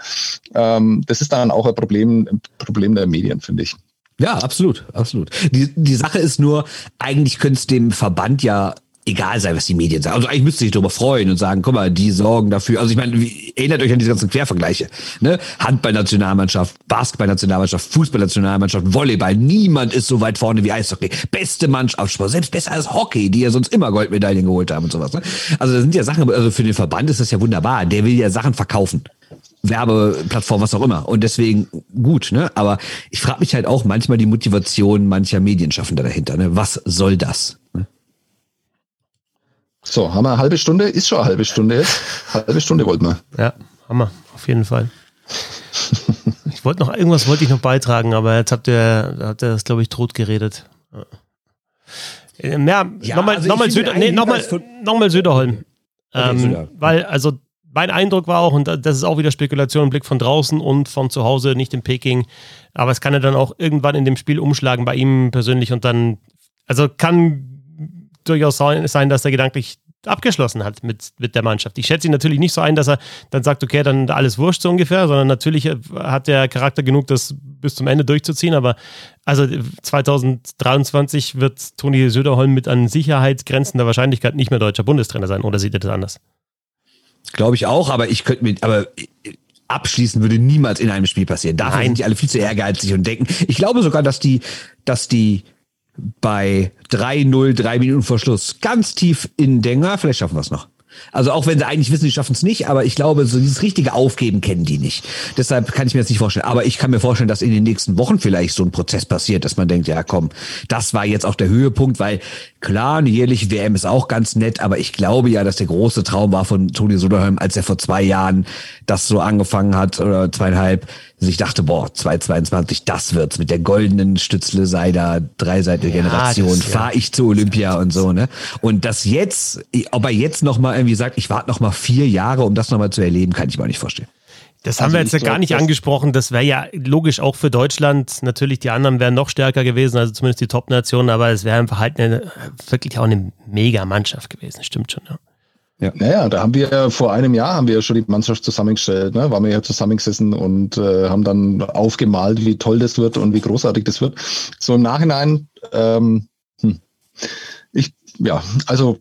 ähm, das ist dann auch ein Problem, ein Problem der Medien, finde ich. Ja, absolut, absolut. Die, die Sache ist nur, eigentlich könnte es dem Verband ja egal sein, was die Medien sagen. Also eigentlich müsste sich darüber freuen und sagen, guck mal, die sorgen dafür. Also ich meine, erinnert euch an diese ganzen Quervergleiche. Ne? Handballnationalmannschaft, Basketballnationalmannschaft, Fußballnationalmannschaft, Volleyball. Niemand ist so weit vorne wie Eishockey. Beste Mannschaft, selbst besser als Hockey, die ja sonst immer Goldmedaillen geholt haben und sowas. Ne? Also das sind ja Sachen, also für den Verband ist das ja wunderbar. Der will ja Sachen verkaufen. Werbeplattform, was auch immer. Und deswegen gut, ne? Aber ich frage mich halt auch manchmal die Motivation mancher Medienschaffender dahinter. Ne? Was soll das? Ne? So, haben wir eine halbe Stunde? Ist schon eine halbe Stunde jetzt. Halbe Stunde wollten wir. Ja, haben wir, auf jeden Fall. ich wollte noch, irgendwas wollte ich noch beitragen, aber jetzt habt ihr, habt ihr das, glaube ich, tot geredet. Ja, ja nochmal, also nochmal, Süder, nee, nochmal, nochmal Söderholm. Okay, ähm. Weil, also mein Eindruck war auch, und das ist auch wieder Spekulation, Blick von draußen und von zu Hause, nicht in Peking, aber es kann ja dann auch irgendwann in dem Spiel umschlagen bei ihm persönlich und dann, also kann durchaus sein, dass er gedanklich abgeschlossen hat mit, mit der Mannschaft. Ich schätze ihn natürlich nicht so ein, dass er dann sagt, okay, dann alles wurscht so ungefähr, sondern natürlich hat der Charakter genug, das bis zum Ende durchzuziehen. Aber also 2023 wird Toni Söderholm mit an Sicherheit grenzender Wahrscheinlichkeit nicht mehr deutscher Bundestrainer sein. Oder sieht er das anders? Glaube ich auch, aber ich könnte mir, aber abschließen würde niemals in einem Spiel passieren. Dafür Nein. sind die alle viel zu ehrgeizig und denken. Ich glaube sogar, dass die, dass die bei 3-0, drei Minuten vor Schluss ganz tief in Denger, vielleicht schaffen wir es noch. Also auch wenn sie eigentlich wissen, sie schaffen es nicht, aber ich glaube, so dieses richtige Aufgeben kennen die nicht. Deshalb kann ich mir das nicht vorstellen. Aber ich kann mir vorstellen, dass in den nächsten Wochen vielleicht so ein Prozess passiert, dass man denkt, ja komm, das war jetzt auch der Höhepunkt, weil klar, eine jährliche WM ist auch ganz nett, aber ich glaube ja, dass der große Traum war von Toni Soderholm, als er vor zwei Jahren das so angefangen hat oder zweieinhalb, dass ich dachte, boah, 2022, das wird's mit der goldenen Stützle Seider, dreiseitige ja, Generation, fahre ich zu Olympia und so, ne? Und das jetzt, ob er jetzt nochmal irgendwie sagt, ich warte nochmal vier Jahre, um das nochmal zu erleben, kann ich mir nicht vorstellen. Das haben also wir jetzt ja gar nicht angesprochen. Das wäre ja logisch auch für Deutschland. Natürlich, die anderen wären noch stärker gewesen, also zumindest die Top-Nationen, aber es wäre einfach halt eine, wirklich auch eine Mega-Mannschaft gewesen. Stimmt schon, ja. Ja. Naja, da haben wir vor einem Jahr haben wir ja schon die Mannschaft zusammengestellt, ne? waren wir ja zusammengesessen und äh, haben dann aufgemalt, wie toll das wird und wie großartig das wird. So im Nachhinein, ähm, hm, ich, ja, also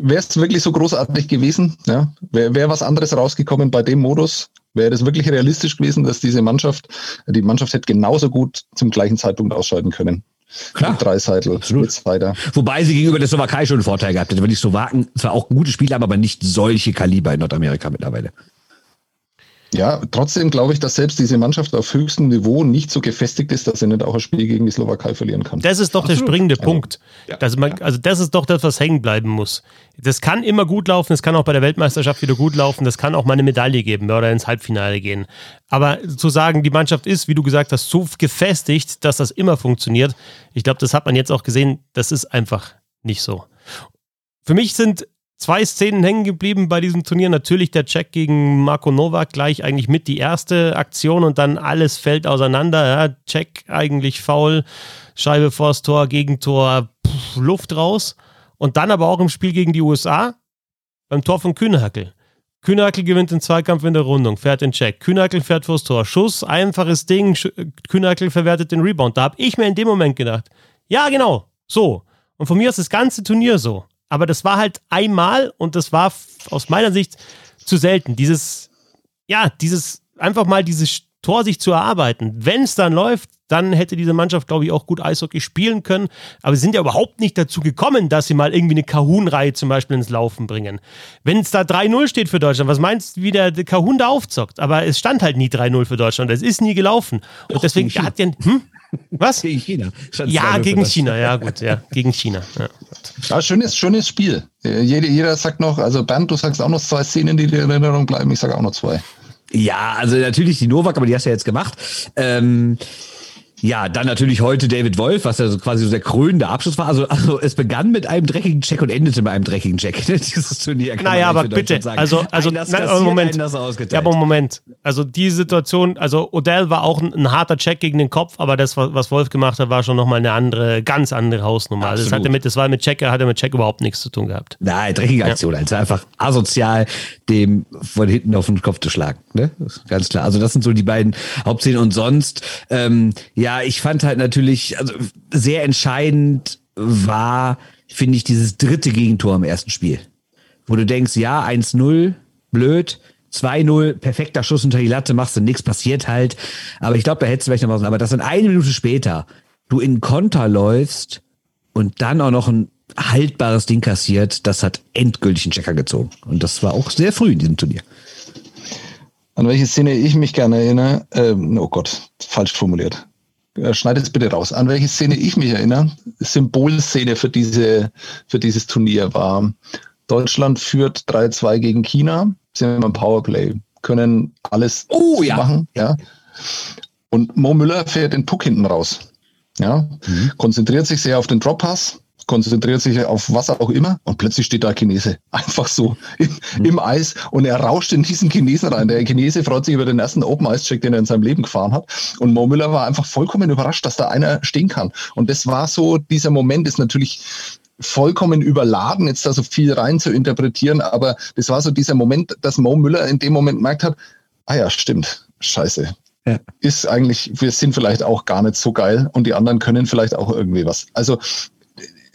wäre es wirklich so großartig gewesen, ja, wäre wär was anderes rausgekommen bei dem Modus, wäre das wirklich realistisch gewesen, dass diese Mannschaft, die Mannschaft hätte genauso gut zum gleichen Zeitpunkt ausschalten können. Klar. Dreiseitel. Absolut. Weiter. Wobei sie gegenüber der Slowakei schon einen Vorteil gehabt hätte, weil die Slowaken zwar auch gute Spieler haben, aber nicht solche Kaliber in Nordamerika mittlerweile. Ja, trotzdem glaube ich, dass selbst diese Mannschaft auf höchstem Niveau nicht so gefestigt ist, dass sie nicht auch ein Spiel gegen die Slowakei verlieren kann. Das ist doch Absolut. der springende also, Punkt. Ja. Also, man, also das ist doch das, was hängen bleiben muss. Das kann immer gut laufen, das kann auch bei der Weltmeisterschaft wieder gut laufen, das kann auch mal eine Medaille geben oder ins Halbfinale gehen. Aber zu sagen, die Mannschaft ist, wie du gesagt hast, so gefestigt, dass das immer funktioniert, ich glaube, das hat man jetzt auch gesehen, das ist einfach nicht so. Für mich sind zwei Szenen hängen geblieben bei diesem Turnier. Natürlich der Check gegen Marco Novak, gleich eigentlich mit die erste Aktion und dann alles fällt auseinander. Ja, Check eigentlich faul, Scheibe vors Tor, Gegentor, pff, Luft raus. Und dann aber auch im Spiel gegen die USA beim Tor von Kühnhackel. Kühnhackel gewinnt den Zweikampf in der Rundung, fährt den Check. Kühnhackel fährt vors Tor. Schuss, einfaches Ding. Kühnhackel verwertet den Rebound. Da habe ich mir in dem Moment gedacht, ja, genau, so. Und von mir ist das ganze Turnier so. Aber das war halt einmal und das war aus meiner Sicht zu selten. Dieses, ja, dieses, einfach mal dieses Tor sich zu erarbeiten. Wenn es dann läuft, dann hätte diese Mannschaft, glaube ich, auch gut Eishockey spielen können. Aber sie sind ja überhaupt nicht dazu gekommen, dass sie mal irgendwie eine Kahun-Reihe zum Beispiel ins Laufen bringen. Wenn es da 3-0 steht für Deutschland, was meinst du, wie der Kahun da aufzockt? Aber es stand halt nie 3-0 für Deutschland. Es ist nie gelaufen. Und Doch, deswegen hat ja. Hm? Was? Gegen China. Ja, gegen China, ja, gut, ja, gegen China. Ja, ja schönes, schönes Spiel. Jeder, jeder sagt noch, also Bernd, du sagst auch noch zwei Szenen, die dir in Erinnerung bleiben. Ich sage auch noch zwei. Ja, also natürlich die Novak, aber die hast du ja jetzt gemacht. Ähm, ja, dann natürlich heute David Wolf, was ja so quasi so der krönende Abschluss war. Also, also es begann mit einem dreckigen Check und endete mit einem dreckigen Check. Dieses Turnier. Kann naja, aber bitte, also, also nein, Moment. Ja, aber Moment. Also die Situation, also Odell war auch ein, ein, harter Check gegen den Kopf, aber das, was Wolf gemacht hat, war schon nochmal eine andere, ganz andere Hausnummer. Also das hatte mit, das war mit Check, hatte mit Check überhaupt nichts zu tun gehabt. Nein, dreckige Aktion. Ja. Also einfach asozial, dem von hinten auf den Kopf zu schlagen. Ne? Ganz klar. Also das sind so die beiden Hauptszenen und sonst, ähm, ja, ich fand halt natürlich, also sehr entscheidend war, finde ich, dieses dritte Gegentor im ersten Spiel. Wo du denkst, ja, 1-0, blöd, 2-0, perfekter Schuss unter die Latte, machst du nichts, passiert halt. Aber ich glaube, da hättest du vielleicht noch was. Aber dass dann eine Minute später du in Konter läufst und dann auch noch ein haltbares Ding kassiert, das hat endgültig einen Checker gezogen. Und das war auch sehr früh in diesem Turnier. An welche Szene ich mich gerne erinnere, ähm, oh Gott, falsch formuliert. Äh, schneid es bitte raus. An welche Szene ich mich erinnere, Symbolszene für, diese, für dieses Turnier war, Deutschland führt 3-2 gegen China, sie haben ein Powerplay, können alles oh, ja. machen. Ja. Und Mo Müller fährt den Puck hinten raus. Ja, mhm. konzentriert sich sehr auf den Drop-Pass, konzentriert sich auf was auch immer und plötzlich steht da Chinese. Einfach so im, mhm. im Eis und er rauscht in diesen Chinesen rein. Der Chinese freut sich über den ersten Open Ice Check, den er in seinem Leben gefahren hat. Und Mo Müller war einfach vollkommen überrascht, dass da einer stehen kann. Und das war so, dieser Moment ist natürlich vollkommen überladen, jetzt da so viel rein zu interpretieren, aber das war so dieser Moment, dass Mo Müller in dem Moment gemerkt hat, ah ja, stimmt, scheiße, ja. ist eigentlich, wir sind vielleicht auch gar nicht so geil und die anderen können vielleicht auch irgendwie was. Also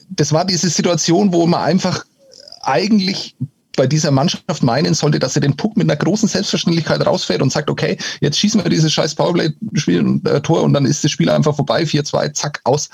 das war diese Situation, wo man einfach eigentlich bei dieser Mannschaft meinen sollte, dass sie den Puck mit einer großen Selbstverständlichkeit rausfährt und sagt, okay, jetzt schießen wir dieses scheiß Powerplay-Spiel äh, und dann ist das Spiel einfach vorbei, 4-2, zack, aus.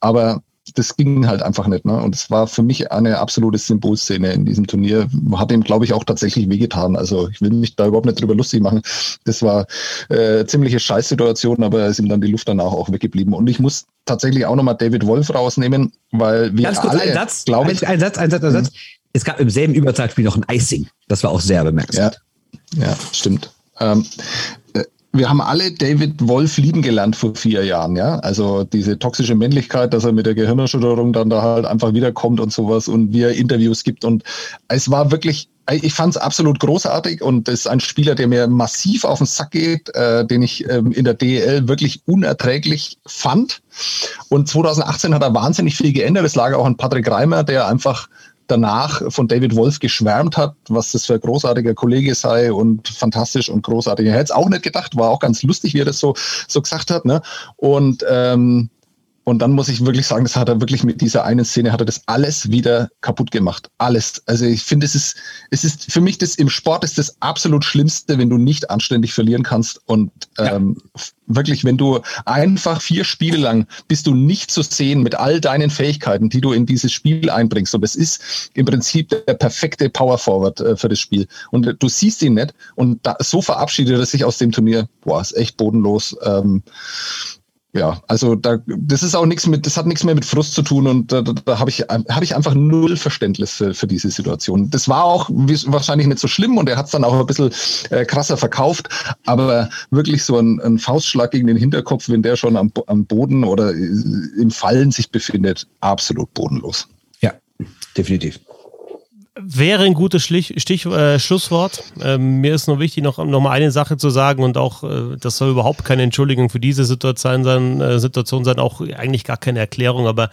Aber das ging halt einfach nicht. Ne? Und es war für mich eine absolute Symbolszene in diesem Turnier. Hat ihm, glaube ich, auch tatsächlich wehgetan. Also ich will mich da überhaupt nicht drüber lustig machen. Das war äh, ziemliche Scheißsituation, aber es ist ihm dann die Luft danach auch weggeblieben. Und ich muss tatsächlich auch nochmal David Wolf rausnehmen, weil wir Ganz kurz, alle, ein Satz, glaube ich, ein, ein Satz, ein Satz, ein Satz. Mhm. Es gab im selben Überzahlspiel noch ein Icing. Das war auch sehr bemerkenswert. Ja, ja stimmt. Ähm, wir haben alle David Wolf lieben gelernt vor vier Jahren, ja. Also diese toxische Männlichkeit, dass er mit der Gehirnerschütterung dann da halt einfach wiederkommt und sowas und wie er Interviews gibt. Und es war wirklich, ich fand es absolut großartig und das ist ein Spieler, der mir massiv auf den Sack geht, äh, den ich ähm, in der DEL wirklich unerträglich fand. Und 2018 hat er wahnsinnig viel geändert. Es lag auch an Patrick Reimer, der einfach danach von David Wolf geschwärmt hat, was das für ein großartiger Kollege sei und fantastisch und großartig. Er hätte es auch nicht gedacht, war auch ganz lustig, wie er das so, so gesagt hat. Ne? Und ähm, und dann muss ich wirklich sagen, das hat er wirklich mit dieser einen Szene, hat er das alles wieder kaputt gemacht. Alles. Also ich finde, es ist, es ist für mich das im Sport ist das absolut Schlimmste, wenn du nicht anständig verlieren kannst. Und ähm, ja. wirklich, wenn du einfach vier Spiele lang bist du nicht zu sehen mit all deinen Fähigkeiten, die du in dieses Spiel einbringst. Und es ist im Prinzip der perfekte Power Forward äh, für das Spiel. Und du siehst ihn nicht. Und da, so verabschiedet er sich aus dem Turnier. Boah, ist echt bodenlos. Ähm, ja, also da, das ist auch nichts mit, das hat nichts mehr mit Frust zu tun und da, da habe ich, hab ich einfach null Verständnis für, für diese Situation. Das war auch wahrscheinlich nicht so schlimm und er hat es dann auch ein bisschen äh, krasser verkauft, aber wirklich so ein, ein, Faustschlag gegen den Hinterkopf, wenn der schon am, am Boden oder im Fallen sich befindet, absolut bodenlos. Ja, definitiv. Wäre ein gutes Stich, Stich äh, Schlusswort. Ähm, mir ist nur wichtig, noch, noch mal eine Sache zu sagen und auch, äh, das soll überhaupt keine Entschuldigung für diese Situation sein, äh, Situation sein, auch eigentlich gar keine Erklärung, aber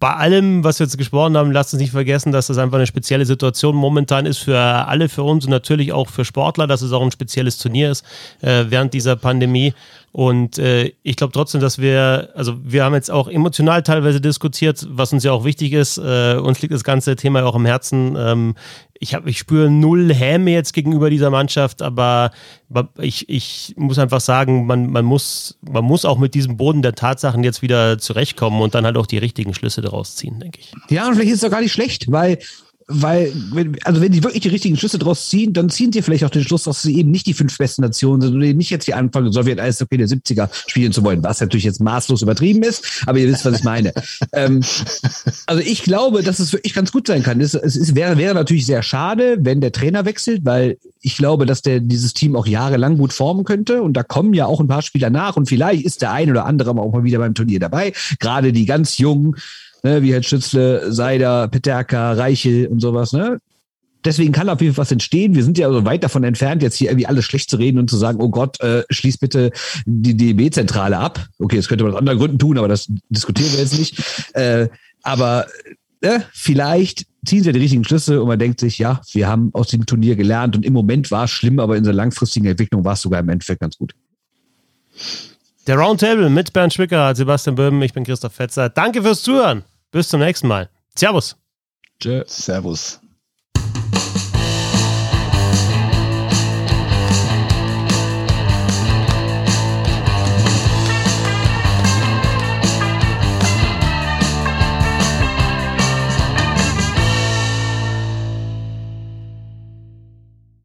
bei allem, was wir jetzt gesprochen haben, lasst uns nicht vergessen, dass das einfach eine spezielle Situation momentan ist für alle, für uns und natürlich auch für Sportler, dass es auch ein spezielles Turnier ist äh, während dieser Pandemie. Und äh, ich glaube trotzdem, dass wir, also wir haben jetzt auch emotional teilweise diskutiert, was uns ja auch wichtig ist. Äh, uns liegt das ganze Thema auch im Herzen. Ähm, ich, hab, ich spüre null Häme jetzt gegenüber dieser Mannschaft, aber ich, ich muss einfach sagen, man, man, muss, man muss auch mit diesem Boden der Tatsachen jetzt wieder zurechtkommen und dann halt auch die richtigen Schlüsse daraus ziehen, denke ich. Ja, und vielleicht ist es doch gar nicht schlecht, weil weil, also wenn die wirklich die richtigen Schlüsse draus ziehen, dann ziehen sie vielleicht auch den Schluss, dass sie eben nicht die fünf besten Nationen sind und eben nicht jetzt die anfangen, Sowjet-Eishockey der 70er spielen zu wollen, was natürlich jetzt maßlos übertrieben ist, aber ihr wisst, was ich meine. ähm, also ich glaube, dass es wirklich ganz gut sein kann. Es, es ist, wäre, wäre natürlich sehr schade, wenn der Trainer wechselt, weil ich glaube, dass der dieses Team auch jahrelang gut formen könnte und da kommen ja auch ein paar Spieler nach und vielleicht ist der ein oder andere auch mal wieder beim Turnier dabei. Gerade die ganz jungen, ne, wie Herr Schützle, Seider, Peterka, Reichel und sowas, ne? Deswegen kann auf jeden Fall was entstehen. Wir sind ja so weit davon entfernt, jetzt hier irgendwie alles schlecht zu reden und zu sagen, oh Gott, äh, schließ bitte die DB-Zentrale ab. Okay, das könnte man aus anderen Gründen tun, aber das diskutieren wir jetzt nicht. Äh, aber äh, vielleicht ziehen sie die richtigen Schlüsse und man denkt sich, ja, wir haben aus dem Turnier gelernt und im Moment war es schlimm, aber in der langfristigen Entwicklung war es sogar im Endeffekt ganz gut. Der Roundtable mit Bernd Schwicker, Sebastian Böhm, ich bin Christoph Fetzer. Danke fürs Zuhören. Bis zum nächsten Mal. Servus. Tschö. Servus.